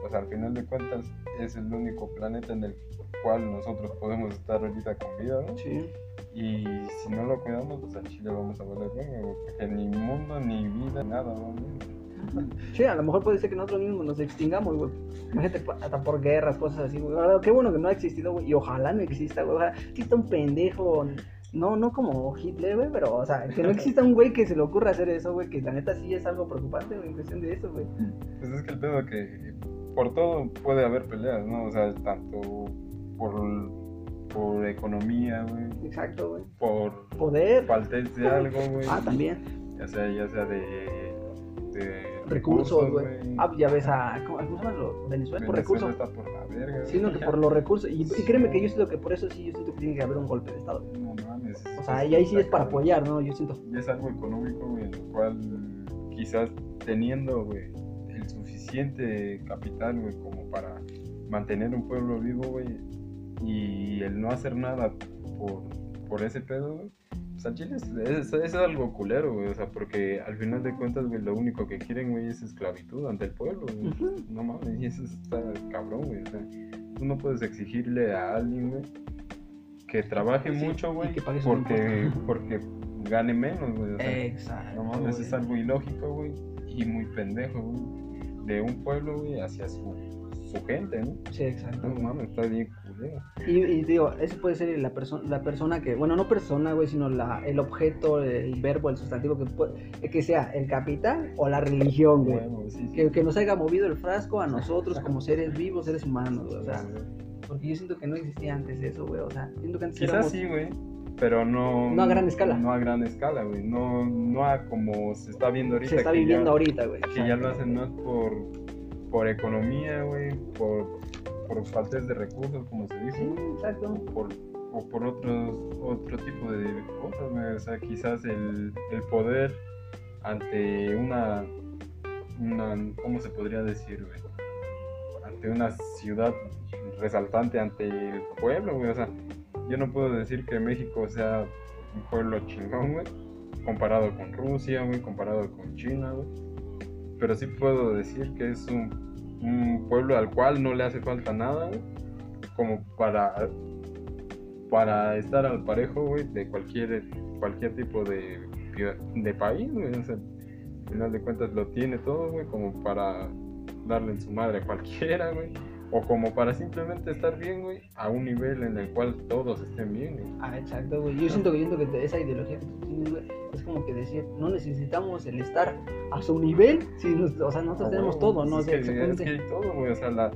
Pues al final de cuentas es el único planeta en el cual nosotros podemos estar ahorita con vida, ¿no? Sí. Y si no lo cuidamos, pues al Chile vamos a bien, güey, porque ni mundo, ni vida, nada, ¿no? *laughs* Sí, a lo mejor puede ser que nosotros mismos nos extingamos, güey. Imagínate, hasta por guerras, cosas así, güey. Qué bueno que no ha existido, güey. Y ojalá no exista, güey. Ojalá exista un pendejo. No, no como Hitler, güey, pero, o sea, que no exista un güey que se le ocurra hacer eso, güey. Que la neta sí es algo preocupante, güey, en cuestión de eso, güey. Pues es que el pedo que por todo puede haber peleas, ¿no? O sea, tanto por, por economía, güey, Exacto, güey. por Poder. faltez de algo, güey. Ah, también. Ya sea, ya sea de, de Recursos, güey. Ah, ya ves a. ¿Cómo, cómo se llama? Lo- Venezuela por recursos. está por la verga. Sino que por los recursos. Y, y créeme que yo siento que por eso sí, yo siento que tiene que haber un golpe de Estado. No mames. O sea, y ahí sí es para apoyar, ¿no? Yo siento. Y es algo económico, güey, en el cual quizás teniendo, güey, el suficiente capital, güey, como para mantener un pueblo vivo, güey, y el no hacer nada por, por ese pedo, güey, pues al chile es, es- es algo culero, güey, o sea, porque al final de cuentas, güey, lo único que quieren, güey, es esclavitud ante el pueblo, güey. No mames, y eso está cabrón, güey, o sea, tú no puedes exigirle a alguien, güey, que trabaje Sí, mucho, güey, que porque, porque gane menos, güey, o sea, Exacto. no mames, güey. es algo ilógico, güey, y muy pendejo, güey, de un pueblo, güey, hacia su, su gente, ¿no? Sí, exacto. No mames, está bien Y, y digo, eso puede ser la, perso- la persona que, bueno, no persona, güey, sino la, el objeto, el verbo, el sustantivo que, puede- que sea el capital o la religión, güey. Bueno, sí, sí. Que, que nos haya movido el frasco a nosotros como seres vivos, seres humanos, güey. O sea, porque yo siento que no existía antes eso, güey. O sea, siento que antes Quizás éramos- sí, güey, pero no... No a gran escala. No a gran escala, güey, no, no a como se está viendo ahorita. se está viviendo ya- ahorita, güey. Que ya lo hacen más por, por economía, güey, por, por faltas de recursos, como se Sí, dice, exacto. por o por otros, otro tipo de cosas. O sea, quizás el, el poder ante una, una, ¿cómo se podría decir, güey? Ante una ciudad resaltante ante el pueblo, güey. O sea, yo no puedo decir que México sea un pueblo chingón, güey, comparado con Rusia, güey, comparado con China, güey. Pero sí puedo decir que es un, un pueblo al cual no le hace falta nada, como para para estar al parejo, güey, de cualquier cualquier tipo de, de país, al final de cuentas lo tiene todo, güey, como para darle en su madre a cualquiera, güey. O como para simplemente estar bien, güey, a un nivel en el cual todos estén bien, güey. Ah, exacto, güey. Yo siento que, siento que esa ideología que tú tienes, güey, es como que decir, no necesitamos el estar a su nivel, si nos- o sea, nosotros Ah, tenemos todo, ¿no? O Es sea, que, es exactamente. que hay todo, güey. O sea, la,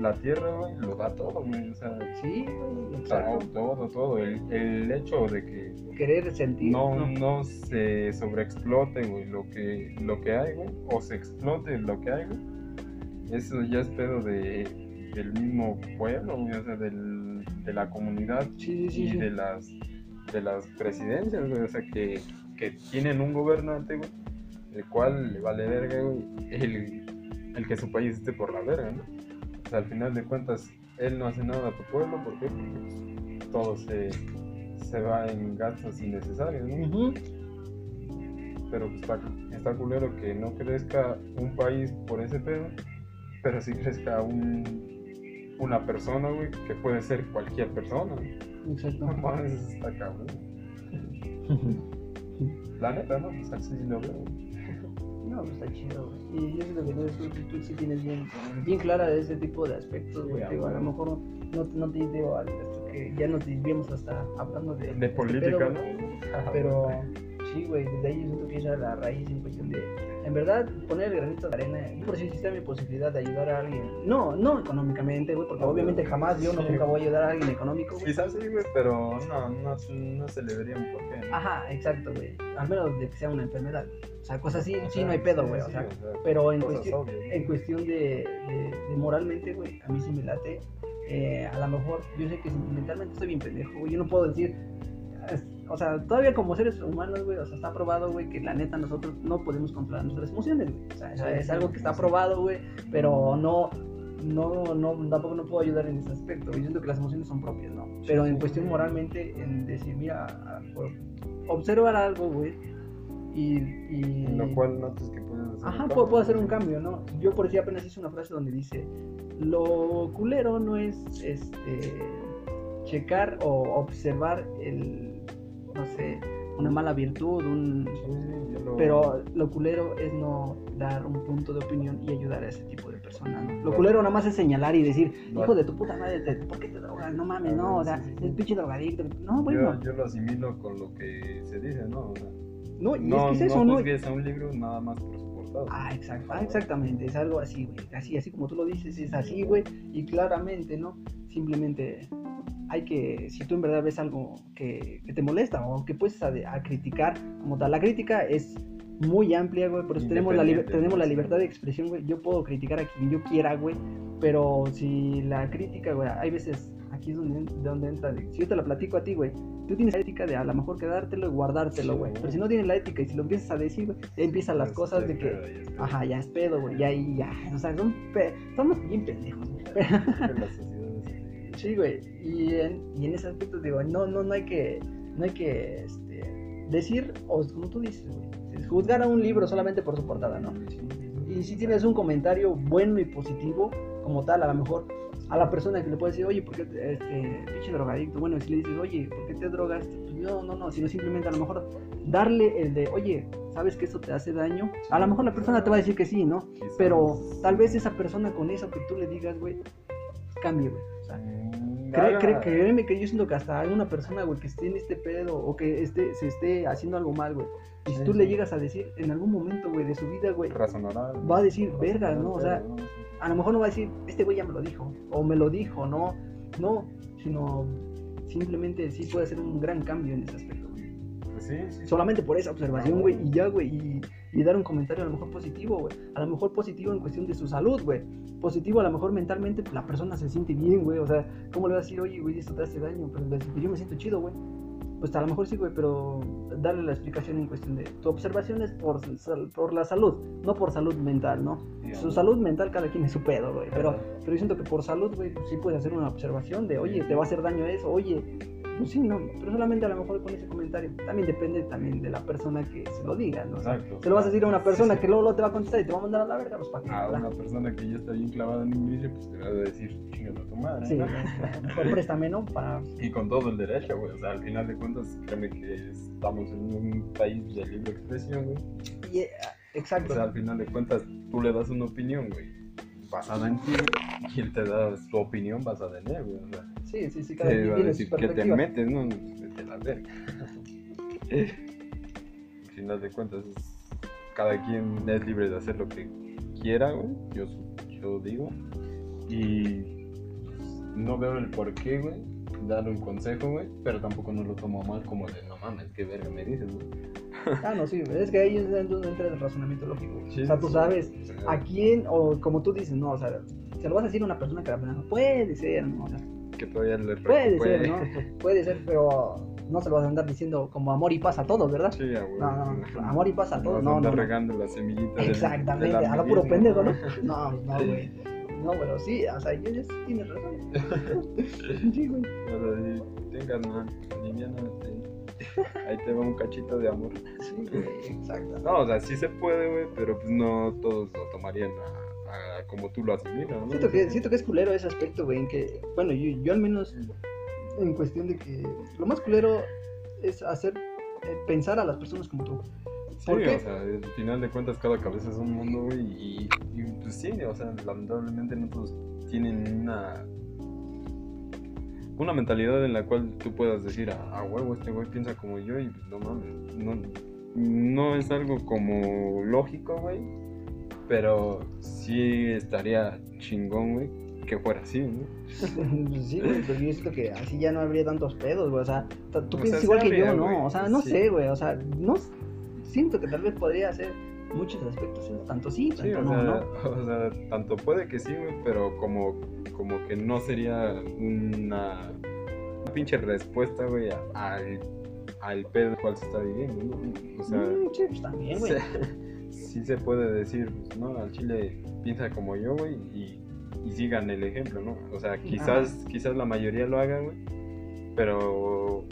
la tierra, güey, lo da todo, güey. O sea, Sí, güey, o exacto. todo, todo. El, el hecho de que Querer sentir. no, ¿no? no se sobreexplote, güey, lo que, lo que hay, güey, o se explote lo que hay, güey. Eso ya es pedo de, del mismo pueblo, güey, o sea, del, de la comunidad Sí, sí, sí. y sí. de las, de las presidencias, güey, o sea, que, que tienen un gobernante, güey, el cual le vale verga, güey, el, el que su país esté por la verga, ¿no? O sea, al final de cuentas, él no hace nada a tu pueblo, ¿por qué? Porque pues, todo se, se va en gastos innecesarios, ¿no? Pero pues, está, está culero que no crezca un país por ese pedo, pero sí crezca un, una persona, güey, que puede ser cualquier persona. Exacto. No está cabrón. *laughs* La neta, ¿no? Pues así lo veo. No, pues está chido, güey. Y yo siento que tú, tú, tú sí tienes bien, bien clara ese tipo de aspectos, güey. Sí, a lo mejor no, no te digo al- hasta que ya nos desviamos hasta hablando de, De este política, pedo, ¿no? Pero sí, güey, desde ahí yo siento que esa es la raíz en cuestión de, en verdad, poner el granito de arena. Yo por si existe mi posibilidad de ayudar a alguien. No, no económicamente, güey, porque obviamente jamás yo sí. nunca voy a ayudar a alguien económico, güey. Quizás sí, güey, pero no, no, no se le vería un porqué. ¿no? Ajá, exacto, güey. Al menos de que sea una enfermedad. O sea, cosas así, O sí, sea, no hay pedo, sí, güey. O sí, sea, o sea, pero en cuestión, en cuestión de, de- de moralmente, güey, a mí sí me late. Eh, a lo mejor, yo sé que sentimentalmente estoy bien pendejo, güey. Yo no puedo decir. O sea, todavía como seres humanos, güey, o sea, está probado, güey, que la neta nosotros no podemos controlar nuestras emociones, güey. O sea, Sí, es sí, algo que está probado, güey, pero no. No, no, tampoco no puedo ayudar en ese aspecto. Yo siento que las emociones son propias, ¿no? Pero en cuestión moralmente, en decir, mira, observar algo, güey, y, y... En lo cual notas que puedes hacer. Ajá, puedo, puedo hacer un cambio, ¿no? Yo por decir apenas hice una frase donde dice, lo culero no es este checar o observar el, no sé, una mala virtud, un... Sí, lo- Pero lo culero es no dar un punto de opinión y ayudar a ese tipo de personas, ¿no? Lo culero nada más es señalar y decir, hijo de tu puta madre, ¿por qué te drogas? No mames, no, o sea, es pinche drogadicto. No, bueno, yo, yo lo asimilo con lo que se dice, ¿no? O sea, no, y no, es que es eso, no ¿no? a un libro nada más por Ah, exacto, ah, exactamente, es algo así, güey. Así, así como tú lo dices, es así, güey. Y claramente, ¿no? Simplemente hay que, si tú en verdad ves algo que, que te molesta o que puedes a, a criticar, como tal, la crítica es muy amplia, güey. Por eso tenemos la, tenemos la libertad de expresión, güey. Yo puedo criticar a quien yo quiera, güey. Pero si la crítica, güey, hay veces, aquí es donde, donde entra, de- si yo te la platico a ti, güey. Tú tienes la ética de a lo mejor quedártelo y guardártelo, Sí, güey. güey. Pero si no tienes la ética y si lo empiezas a decir, güey, ya empiezan las cosas de que, pedo. Ajá, ya es pedo, güey. Ya, ya. O sea, son pe- somos bien pendejos, güey. *laughs* Sí, güey. Y en, y en ese aspecto, digo, no, no, no hay que, no hay que este, decir, o como tú dices, güey, juzgar a un libro solamente por su portada, ¿no? Y si tienes un comentario bueno y positivo, como tal, a lo mejor a la persona que le puede decir, oye, ¿por qué te- este pinche drogadicto? Bueno, si le dices, oye, ¿por qué te drogas? Pues no, no, no, sino simplemente a lo mejor darle el de, oye, ¿sabes que eso te hace daño? A lo mejor la persona te va a decir que sí, ¿no? Pero tal vez esa persona con eso que tú le digas, güey, cambie, güey. O sea, Mm, cree, haga- cree- créeme que yo siento que hasta hay una persona, güey, que esté en este pedo o que esté, se esté haciendo algo mal, güey. Y si Sí, tú le sí. llegas a decir en algún momento, güey, de su vida, güey, razonará. va a decir, razonará verga, el ¿no? O sea. A lo mejor no va a decir, este güey ya me lo dijo, o me lo dijo, no, no, sino simplemente sí puede hacer un gran cambio en ese aspecto, güey. Pues sí, sí. Solamente por esa observación, güey, y ya, güey, y, y dar un comentario a lo mejor positivo, güey. A lo mejor positivo en cuestión de su salud, güey. Positivo a lo mejor mentalmente la persona se siente bien, güey. O sea, ¿cómo le vas a decir, oye, güey, esto te hace daño? Pero yo me siento chido, güey. Pues a lo mejor sí, güey, pero darle la explicación en cuestión de tu observación es por, por la salud, no por salud mental, ¿no? Su salud mental cada quien es su pedo, güey. Pero, pero yo siento que por salud, güey, pues sí puedes hacer una observación de, oye, te va a hacer daño eso, oye, pues sí, no, pero solamente a lo mejor con ese comentario. También depende también de la persona que se lo diga, ¿no? Exacto. Se lo vas a decir a una persona que luego, te va a contestar y te va a mandar a la verga, pues para qué. A una persona que ya está bien clavada en inglés, pues te va a decir, chingada tu madre. Sí, mejor préstame, ¿no? Para... Y con todo el derecho, güey. O sea, al final de cuentas, créeme que estamos en un país de libre expresión, güey. Eh, exacto. O sea, al final de cuentas, tú le das una opinión, güey basada en ti y él te da su opinión basada en él, güey. O sea, sí, sí, sí, cada te va a decir que te metes, ¿no? De la verga. *laughs* Al final de cuentas, cada quien es libre de hacer lo que quiera, güey. Yo, yo digo. Y no veo el por qué, güey. Dar un consejo, güey. Pero tampoco no lo tomo mal como de no mames, qué verga me dices, güey. Ah, no, sí, es que ahí entra el razonamiento lógico. o sea, tú sabes a quién, o como tú dices, no, o sea, se lo vas a decir a una persona que la no puede ser, ¿no? O sea, que todavía le Puede ser, ¿no? Puede ser, pero no se lo vas a andar diciendo como amor y paz a todos, ¿verdad? Sí, güey. No, no, amor y paz a todos, no, no. no. regando las semillitas. Exactamente, a lo puro pendejo, ¿no? *laughs* No, no, güey. No, pero sí, o sea, yo ya tienes razón. *laughs* sí, güey. Pero tengas, man, livianamente. Ahí te va un cachito de amor. Sí, güey, exacto. No, o sea, sí se puede, güey, pero pues no todos lo tomarían a, como tú lo asimilas, ¿no? Siento que, siento que es culero ese aspecto, güey, en que, bueno, yo, yo al menos en cuestión de que lo más culero es hacer eh, pensar a las personas como tú. Sí, o sea, al final de cuentas cada cabeza es un mundo, güey, y, y, pues sí, o sea, lamentablemente no todos tienen una una mentalidad en la cual tú puedas decir, a huevo, este güey piensa como yo y pues no mames, no, no es algo como lógico, güey, pero sí estaría chingón, güey, que fuera así, ¿no? *laughs* sí, güey, pero yo siento que así ya no habría tantos pedos, güey, o sea, tú piensas igual que yo, ¿no? O sea, no sé, güey, o sea, no siento que tal vez podría ser muchos aspectos, tanto sí, tanto o no, sea, ¿no? *laughs* O sea, tanto puede que sí, pero como, como que no sería una, una pinche respuesta, güey, al, al pedo cual se está viviendo, ¿no? O sea, mm, sí, pues también, güey. sí se puede decir, pues, ¿no? Al chile piensa como yo, güey, y, y, sigan el ejemplo, ¿no? O sea, quizás, quizás la mayoría lo hagan, güey, pero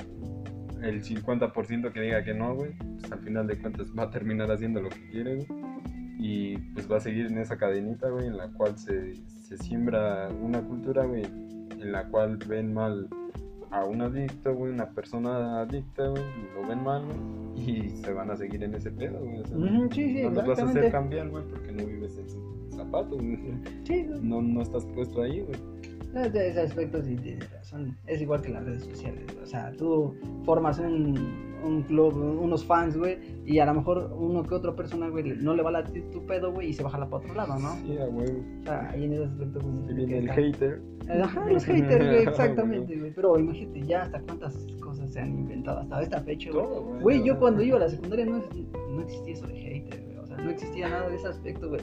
el 50% que diga que no, güey, pues al final de cuentas va a terminar haciendo lo que quiere, güey. Y pues va a seguir en esa cadenita, güey, en la cual se, se siembra una cultura, güey, en la cual ven mal a un adicto, güey, una persona adicta, güey, lo ven mal, güey, y se van a seguir en ese pedo, güey. O sea, sí, sí, no los vas a hacer cambiar, güey, porque no vives en sus zapatos, güey. Sí, no, no estás puesto ahí, güey. De ese aspecto sí tienes razón. Es igual que las redes sociales. O sea, tú formas un, un club, unos fans, güey, y a lo mejor uno que otra persona, güey, no le va a latir tu pedo, güey, y se baja la para otro lado, ¿no? Sí, güey. O sea, ahí en ese aspecto, güey. Y viene el hater. Ajá, los haters, güey, *laughs* exactamente, güey. Pero imagínate ya hasta cuántas cosas se han inventado hasta esta fecha, güey. Güey, yo cuando iba a la secundaria no, no existía eso de hater, güey. O sea, no existía nada de ese aspecto, güey.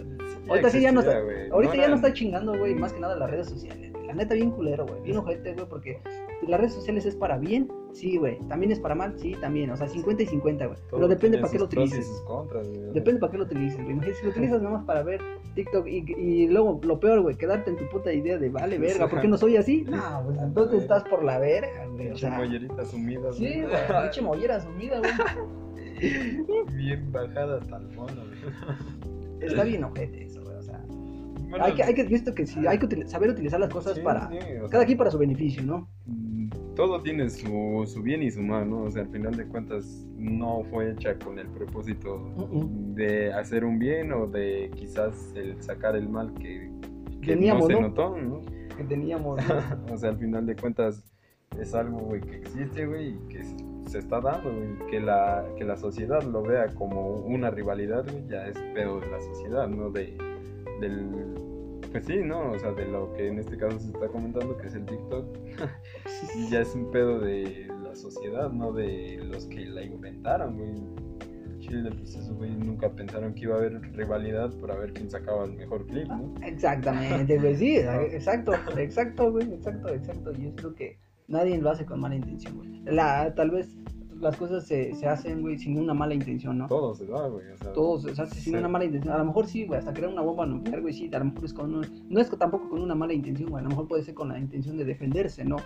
Ahorita sí ya no está. Ahorita ya no está chingando, güey, más que nada las redes sociales neta, bien culero, güey. Bien ojete, güey, porque las redes sociales es para bien, sí, güey. También es para mal, sí, también. O sea, 50 y 50, güey. Pero depende para qué lo utilices. depende para qué lo utilices, güey. Imagínate, si lo utilizas nada más para ver TikTok y, y luego lo peor, güey, quedarte en tu puta idea de vale, verga, ¿por qué no soy así? No, pues entonces estás por la verga, güey. O sea, mollerita sumida, Sí, güey, pinche mollera sumida, güey. *laughs* Bien bajada hasta el fondo, güey. Está bien ojete eso, sea, hay que, hay que, visto que sí, hay que saber utilizar las cosas para, cada quien para su beneficio, ¿no? Mm, todo tiene su, su, bien y su mal, ¿no? O sea, al final de cuentas no fue hecha con el propósito de hacer un bien o de quizás el sacar el mal que, que Teníamos, no se ¿no? notó, ¿no? Que teníamos. *laughs* o sea, al final de cuentas es algo, güey, que existe, güey, y que se está dando, güey, que la, que la sociedad lo vea como una rivalidad, güey, ya es pedo de la sociedad, ¿no? De, del, pues sí, ¿no? O sea, de lo que en este caso se está comentando, que es el TikTok, *laughs* ya es un pedo de la sociedad, no de los que la inventaron, güey. Chile, pues esos güeyes nunca pensaron que iba a haber rivalidad para ver quién sacaba el mejor clip, ¿no? Exactamente, güey, sí, *laughs* exacto, exacto, güey, exacto, exacto. Yo creo que nadie lo hace con mala intención, güey. La, tal vez las cosas se, se hacen, güey, sin una mala intención, ¿no? Todo se da, güey. O sea, Todo se hace sin Sí. una mala intención. A lo mejor sí, güey, hasta crear una bomba nuclear, güey, sí, a lo mejor es con un- No es tampoco con una mala intención, güey, a lo mejor puede ser con la intención de defenderse, ¿no?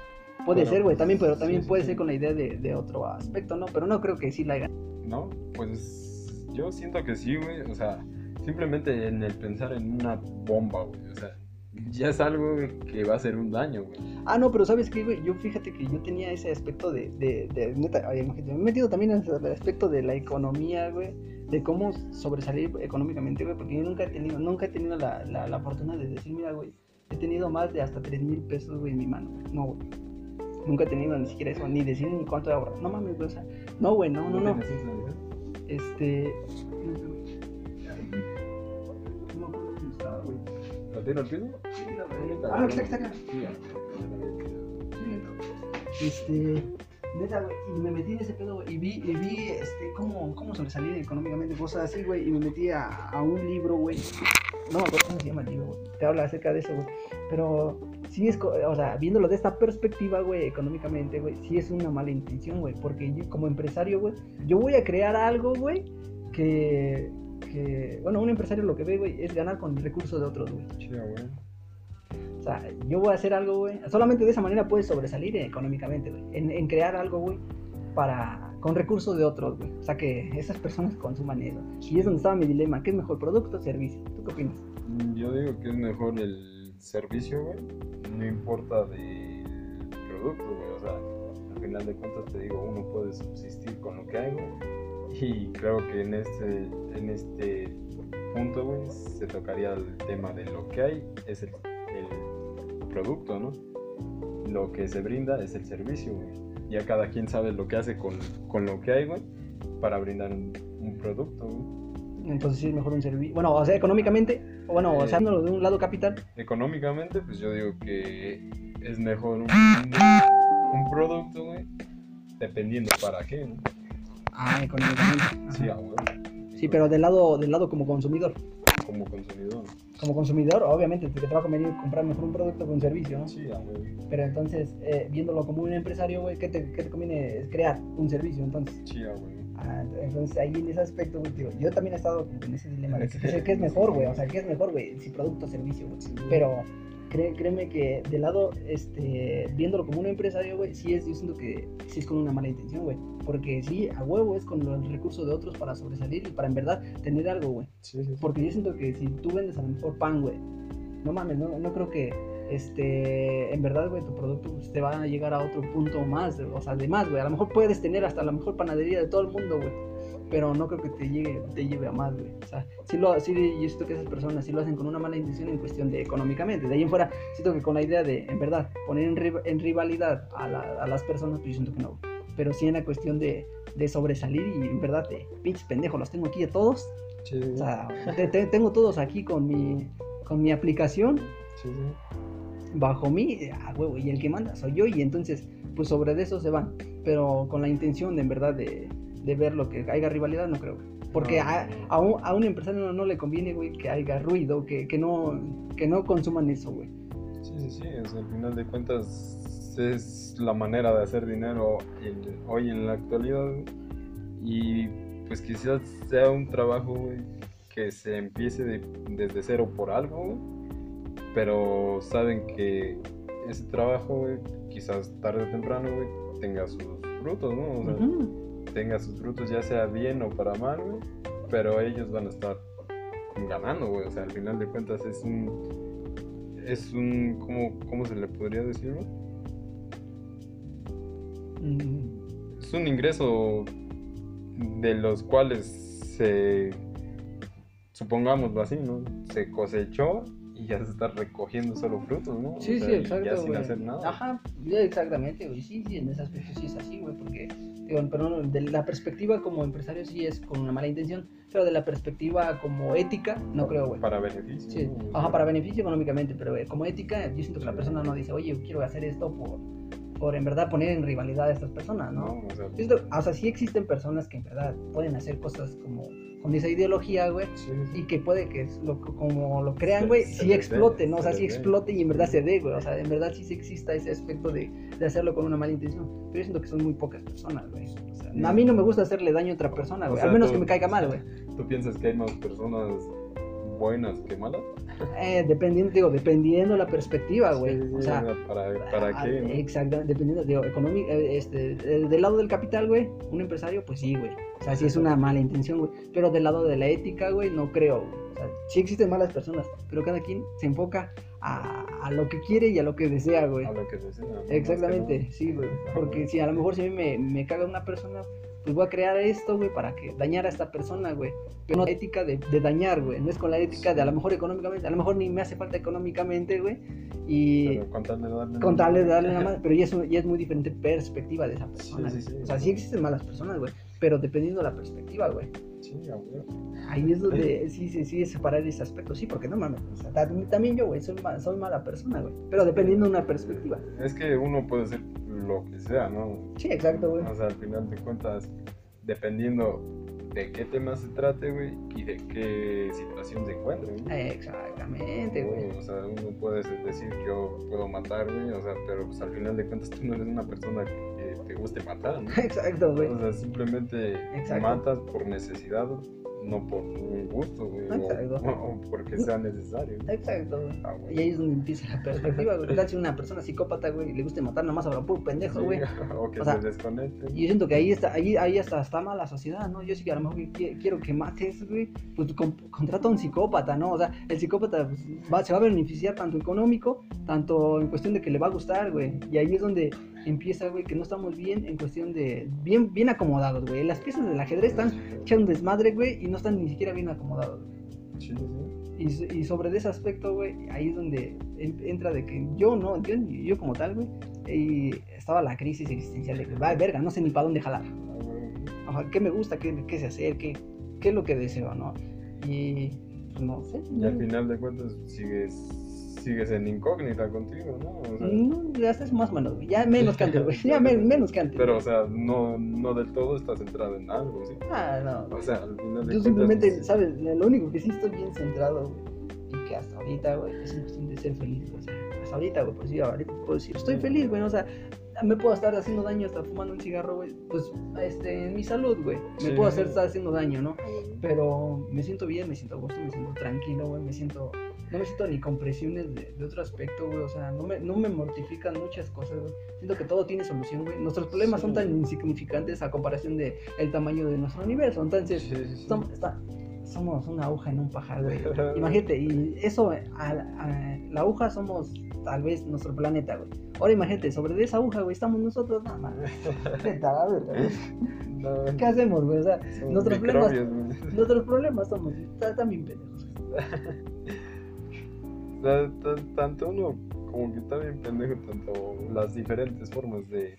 Puede ser, güey, pues, también, pero también sí, puede sí. ser con la idea de, de otro aspecto, ¿no? Pero no creo que sí la hagan. ¿no? Pues yo siento que sí, güey. O sea, simplemente en el pensar en una bomba, güey. O sea, ya es algo güey, que va a hacer un daño, güey. Ah, no, pero ¿sabes qué, güey? Yo fíjate que yo tenía ese aspecto de, de, de neta, me he metido también en el aspecto de la economía, güey, de cómo sobresalir económicamente, güey, porque yo nunca he tenido, nunca he tenido la, la, la fortuna de decir, mira, güey, he tenido más de hasta 3 mil pesos, güey, en mi mano, güey. No, güey. Nunca he tenido ni siquiera eso, ni decir ni cuánto he ahorrado. No mames, güey, o sea, no, güey, no, no, no. Este. ¿La tiro al piso? Ah, aquí está, está, acá. Sí, ya. Este, neta, güey, y me metí en ese pedo, güey, y vi, y vi, este, cómo, cómo sobresalir económicamente, cosas así, güey, y me metí a, a un libro, güey, no me acuerdo cómo se llama el libro, güey, te habla acerca de eso, güey, pero sí es, o sea, viéndolo de esta perspectiva, güey, económicamente, güey, sí es una mala intención, güey, porque yo como empresario, güey, yo voy a crear algo, güey, que, que, bueno, un empresario lo que ve, güey, es ganar con recursos de otros, güey. Chida, güey. O sea, yo voy a hacer algo, güey. Solamente de esa manera puedes sobresalir económicamente, güey. En, en crear algo, güey, para con recursos de otros, güey. O sea, que esas personas consuman eso. Y es donde estaba mi dilema. ¿Qué es mejor, producto o servicio? ¿Tú qué opinas? Mm, Yo digo que es mejor el servicio, güey. No importa del producto, güey. O sea, al final de cuentas te digo, uno puede subsistir con lo que hay, güey. Y creo que en este, en este punto, güey, se tocaría el tema de lo que hay, es el, el producto, ¿no? Lo que se brinda es el servicio, güey. Ya cada quien sabe lo que hace con, con lo que hay, güey, para brindar un, un producto, güey. Entonces sí es mejor un servicio. Bueno, o sea, económicamente, o bueno, o Eh. sea, de un lado capital. económicamente, pues yo digo que es mejor un, un producto, güey, dependiendo para qué, ¿no? Ah, económicamente. *laughs* Sí, Ajá. a huevo, Sí, pero del lado, del lado como consumidor. como consumidor. Como consumidor, obviamente, te te va a convenir comprar mejor un producto que un servicio, ¿no? Sí, a huevo. Pero entonces, eh, viéndolo como un empresario, güey, ¿qué te, qué te conviene? Es crear un servicio, entonces. Sí, a huevo. Ah, entonces ahí en ese aspecto, güey, yo también he estado en ese dilema de que es mejor, güey, o sea, ¿qué es mejor, güey? Si producto o servicio, güey. Pero cré- créeme que de lado, este, viéndolo como un empresario, güey, sí es, yo siento que sí es con una mala intención, güey. Porque sí, a huevo es con los recursos de otros para sobresalir y para en verdad tener algo, güey. Sí, sí, sí. Porque yo siento que si tú vendes a lo mejor pan, güey, no mames, no, no creo que, este, en verdad, güey, tu producto pues, te va a llegar a otro punto más, o sea, de más, güey. A lo mejor puedes tener hasta la mejor panadería de todo el mundo, güey. Pero no creo que te llegue, te lleve a más, güey. O sea, sí, lo, sí, yo siento que esas personas sí lo hacen con una mala intención en cuestión de económicamente. De ahí en fuera, siento que con la idea de, en verdad, poner en, en rivalidad a, la- a las personas, pues yo siento que no. Pero sí en la cuestión de, de sobresalir y en verdad, de pinches pendejos, los tengo aquí a todos. Sí, O sea, te- te- tengo todos aquí con mi, con mi aplicación sí, sí. bajo mí, ah, huevo, y el que manda soy yo, y entonces, pues sobre de eso se van. Pero con la intención de en verdad de, de ver lo que haya rivalidad, no creo. Porque No. a, a un, a un empresario no, le conviene, güey, que haya ruido, que, que, no, que no consuman eso, güey. Sí, sí, sí, o sea, al final de cuentas es la manera de hacer dinero en- hoy en la actualidad y pues quizás sea un trabajo güey, que se empiece de- desde cero por algo, güey, pero saben que ese trabajo güey, quizás tarde o temprano güey, tenga sus frutos, ¿no? O sea, Ujú. Tenga sus frutos ya sea bien o para mal, güey, pero ellos van a estar ganando, güey, o sea, al final de cuentas es un es un ¿cómo, cómo se le podría decir? güey? Mm, Es un ingreso de los cuales se supongámoslo así, ¿no? Se cosechó y ya se está recogiendo solo frutos, ¿no? O Sí, sea, sí, exacto, Ya sin hacer nada. Ajá, exactamente, güey. Sí, sí, en ese aspecto sí es así, güey, porque, digo, pero no, de la perspectiva como empresario sí es con una mala intención, pero de la perspectiva como ética, no creo, güey. Para beneficio. Sí, ajá, para beneficio económicamente, pero como ética, yo siento que la persona no dice, oye, quiero hacer esto por, por en verdad poner en rivalidad a estas personas, ¿no? No, o sea, o sea, sí existen personas que en verdad pueden hacer cosas como con esa ideología, güey, sí, sí. y que puede que es lo, como lo crean, Se- güey, se sí explote, ¿no? O se sea, les sí explote y en verdad se dé, güey. O sea, en verdad sí se exista ese aspecto de, de hacerlo con una mala intención. Pero yo siento que son muy pocas personas, güey. O sea, a mí no me gusta hacerle daño a otra persona, O güey. sea, Al menos tú- que me caiga mal, güey. ¿Tú piensas que hay más personas buenas que malas? Eh, dependiendo, digo, dependiendo la perspectiva, güey. Sí, o sea, ¿para, para qué? no? Exactamente, dependiendo, digo, económico, eh, este, eh, del lado del capital, güey, un empresario, pues sí, güey. O sea, sí es una mala intención, güey. Pero del lado de la ética, güey, no creo. güey. O sea, sí existen malas personas, pero cada quien se enfoca a, a lo que quiere y a lo que desea, güey. A lo que desea, Exactamente, que sí, güey. Porque si a lo mejor si a mí me, me caga una persona, pues voy a crear esto, güey, para que dañar a esta persona, güey. Pero no la ética de, de dañar, güey. No es con la ética de a lo mejor económicamente, a lo mejor ni me hace falta económicamente, güey. Y Pero con tal de darle. con de darle nada más, *laughs* pero ya es, ya es muy diferente perspectiva de esa persona. Sí, sí, sí. O sea, sí existen malas personas, güey, pero dependiendo de la perspectiva, güey. Sí. Ahí es donde sí, sí, sí separar ese aspecto. Sí, porque no mames. O sea, ta- también yo, güey, soy, ma- soy mala persona, güey. Pero dependiendo de una perspectiva. Es que uno puede ser lo que sea, ¿no? Sí, exacto, güey. O sea, al final de cuentas, dependiendo de qué tema se trate, güey, y de qué situación se encuentre, ¿no? Exactamente, güey. O sea, uno puede decir, yo puedo matar, güey, o sea, pero pues al final de cuentas tú no eres una persona que te guste matar, ¿no? *laughs* Exacto, güey. O sea, simplemente Exacto. matas por necesidad, no por un gusto, güey, o, Exacto. *laughs* o porque sea necesario. Exacto, güey. Ah. Y ahí es donde empieza la perspectiva, güey. ¿Qué tal si una persona psicópata, güey, le guste matar nada más a lo puro pendejo, Sí, güey? *laughs* o que O sea, se desconecte. Y yo siento que ahí está, ahí, ahí hasta está mal la sociedad, ¿no? Yo sí que a lo mejor qui- quiero que mates, güey, pues con- contrata a un psicópata, ¿no? O sea, el psicópata pues, va- se va a beneficiar tanto económico, tanto en cuestión de que le va a gustar, güey. Y ahí es donde empieza, güey, que no estamos bien en cuestión de, bien, bien acomodados, güey. Las piezas del ajedrez están echando desmadre, güey, y no están ni siquiera bien acomodados. Sí, sí. Y, y sobre ese aspecto, güey, ahí es donde en- entra de que yo no, yo, yo como tal, güey, y estaba la crisis existencial de que, va, verga, no sé ni para dónde jalar. Ajá, ¿Qué me gusta? ¿Qué, qué sé hacer? ¿Qué, ¿Qué es lo que deseo, no? Y pues no sé. Y al final de cuentas sigues, sigues en incógnita contigo, ¿no? O sea, No, ya estás más o menos, güey, ya menos *laughs* que antes, güey, ya me- menos que antes. pero, o sea, no, no del todo estás centrado en algo, ¿sí? Ah, no. O sea, al final de Yo simplemente, ¿sabes? Lo único que sí estoy bien centrado, güey, y que hasta ahorita, güey, es cuestión de ser feliz, güey. O sea, hasta ahorita, güey, pues sí, ahorita puedo decir, estoy feliz, güey, o sea, me puedo estar haciendo daño hasta fumando un cigarro, güey, pues, este, en mi salud, güey, me Sí, puedo hacer estar haciendo daño, ¿no? Pero me siento bien, me siento a gusto, me siento tranquilo, güey, me siento, no me siento ni con presiones de, de otro aspecto, güey, o sea, no me, no me mortifican muchas cosas, güey. Siento que todo tiene solución, güey. Nuestros problemas son tan insignificantes a comparación de el tamaño de nuestro universo, entonces... sí, sí, sí. Som- está- somos una aguja en un pajar, güey. *laughs* Imagínate, y eso, a- a- la aguja somos tal vez nuestro planeta, güey. Ahora imagínate, sobre esa aguja, güey, estamos nosotros, nada más. *laughs* ¿Qué hacemos, güey? O sea, nuestros problemas, nuestros problemas somos, están bien pendejos. *laughs* Tanto uno como que está bien pendejo, tanto las diferentes formas de,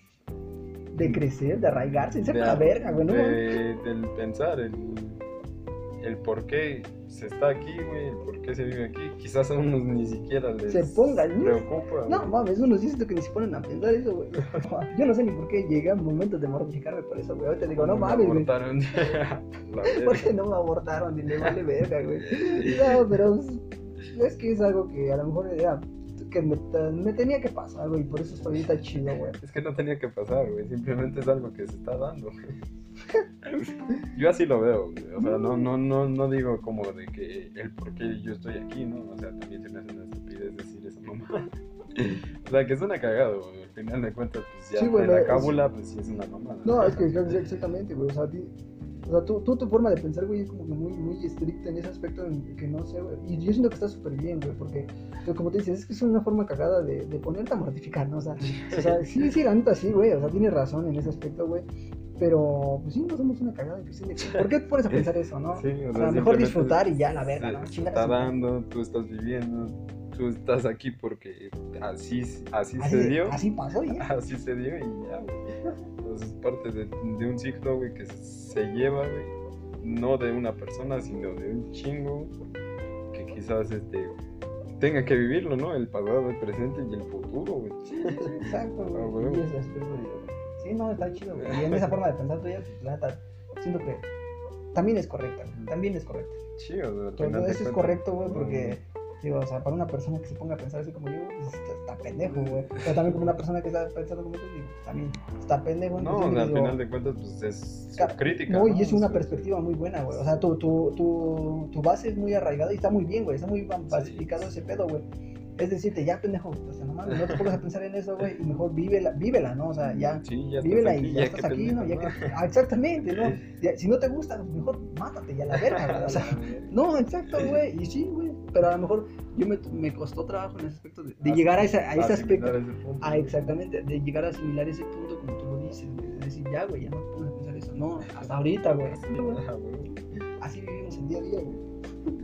De crecer, de arraigarse, se de- la verga, güey, ¿no? de- del pensar, el, el por qué se está aquí, güey, el por qué se vive aquí. Quizás a unos ni siquiera les Se pongan, ¿no? preocupa. No, güey. mames, unos siento que ni se ponen a pensar eso, güey. *laughs* Yo no sé ni por qué llegué a momentos de mortificarme por eso, güey. Ahorita digo, no Me mames, güey. abortaron. *laughs* La *laughs* ¿Por verga. qué no me abortaron? Ni le vale verga, güey. No, pero es que es algo que a lo mejor era que me, me tenía que pasar, güey. Por eso estoy ahorita chido, güey. Es que no tenía que pasar, güey. Simplemente es algo que se está dando, güey. Yo así lo veo, güey. O sea, no, no, no, no digo como de que el por qué yo estoy aquí, ¿no? O sea, también se me hace una estupidez decir esa mamá. *laughs* O sea, que suena cagado, güey. Al final de cuentas, pues ya Sí, güey, la es- cábula, pues sí es una mamada. No, es que exactamente, güey. O sea, a ti- o sea, tú, tú, tu forma de pensar, güey, es como que muy, muy estricta en ese aspecto en que no sé, güey. Y yo siento que está súper bien, güey, porque, pero como te dices, es que es una forma cagada de, de ponerte a mortificar, ¿no? O sea, *laughs* o sea, sí, sí, la neta sí, güey. O sea, tienes razón en ese aspecto, güey. Pero, pues sí, no somos una cagada que- ¿Por qué te pones a *laughs* pensar eso, no? Sí, O sea, mejor disfrutar y ya, la verga, ¿no? Está dando, tú estás viviendo, tú estás aquí porque así, así, Así, se dio. así pasó ya. Así se dio y ya, güey. Pues es parte de, de un ciclo, güey, que se lleva, güey. No de una persona, sino de un chingo. Que quizás, este, tenga que vivirlo, ¿no? El pasado, el presente y el futuro, güey. Sí, exacto, güey. Ah, güey. Y aspecto de- Sí, no, está chido, güey. Y en esa forma de pensar tuya, pues, la neta, siento que también es correcta, güey. También es correcta. Sí, o sea, de eso es correcto, güey, porque, digo, o sea, para una persona que se ponga a pensar así como yo, pues, está, pendejo, güey. Pero también como una persona que está pensando como tú, digo, también está pendejo. No, o entonces sea, al final de cuentas, pues es Ca- crítica. No, y es una perspectiva muy buena, güey. O sea, tu, tu, tu, tu base es muy arraigada y está muy bien, güey. Está muy basificado ese pedo, güey. Es decirte, ya pendejo, o sea, no mames, no te pongas a pensar en eso, güey, y mejor vívela, vívela, ¿no? O sea, ya, Sí, ya estás vívela aquí, y ya estás que aquí, ¿no? Ya que, ah, exactamente, ¿no? *laughs* Ya, si no te gusta, mejor mátate ya la verga, güey. O sea, *laughs* no, exacto, güey. Y sí, güey. Pero a lo mejor yo me, me costó trabajo en ese aspecto de, de llegar a ese, a ese aspecto. Ese punto. Ah, exactamente, de llegar a asimilar ese punto como tú lo dices, de decir, ya, güey, ya no a pensar eso. No, hasta ahorita, güey. Güey. Así vivimos el día a día, güey.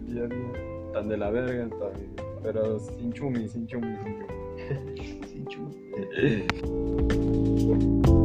Día a día. Tan de la verga, tan... pero sin chumi, sin chumi, sin chumi. Sí, chulo. *laughs*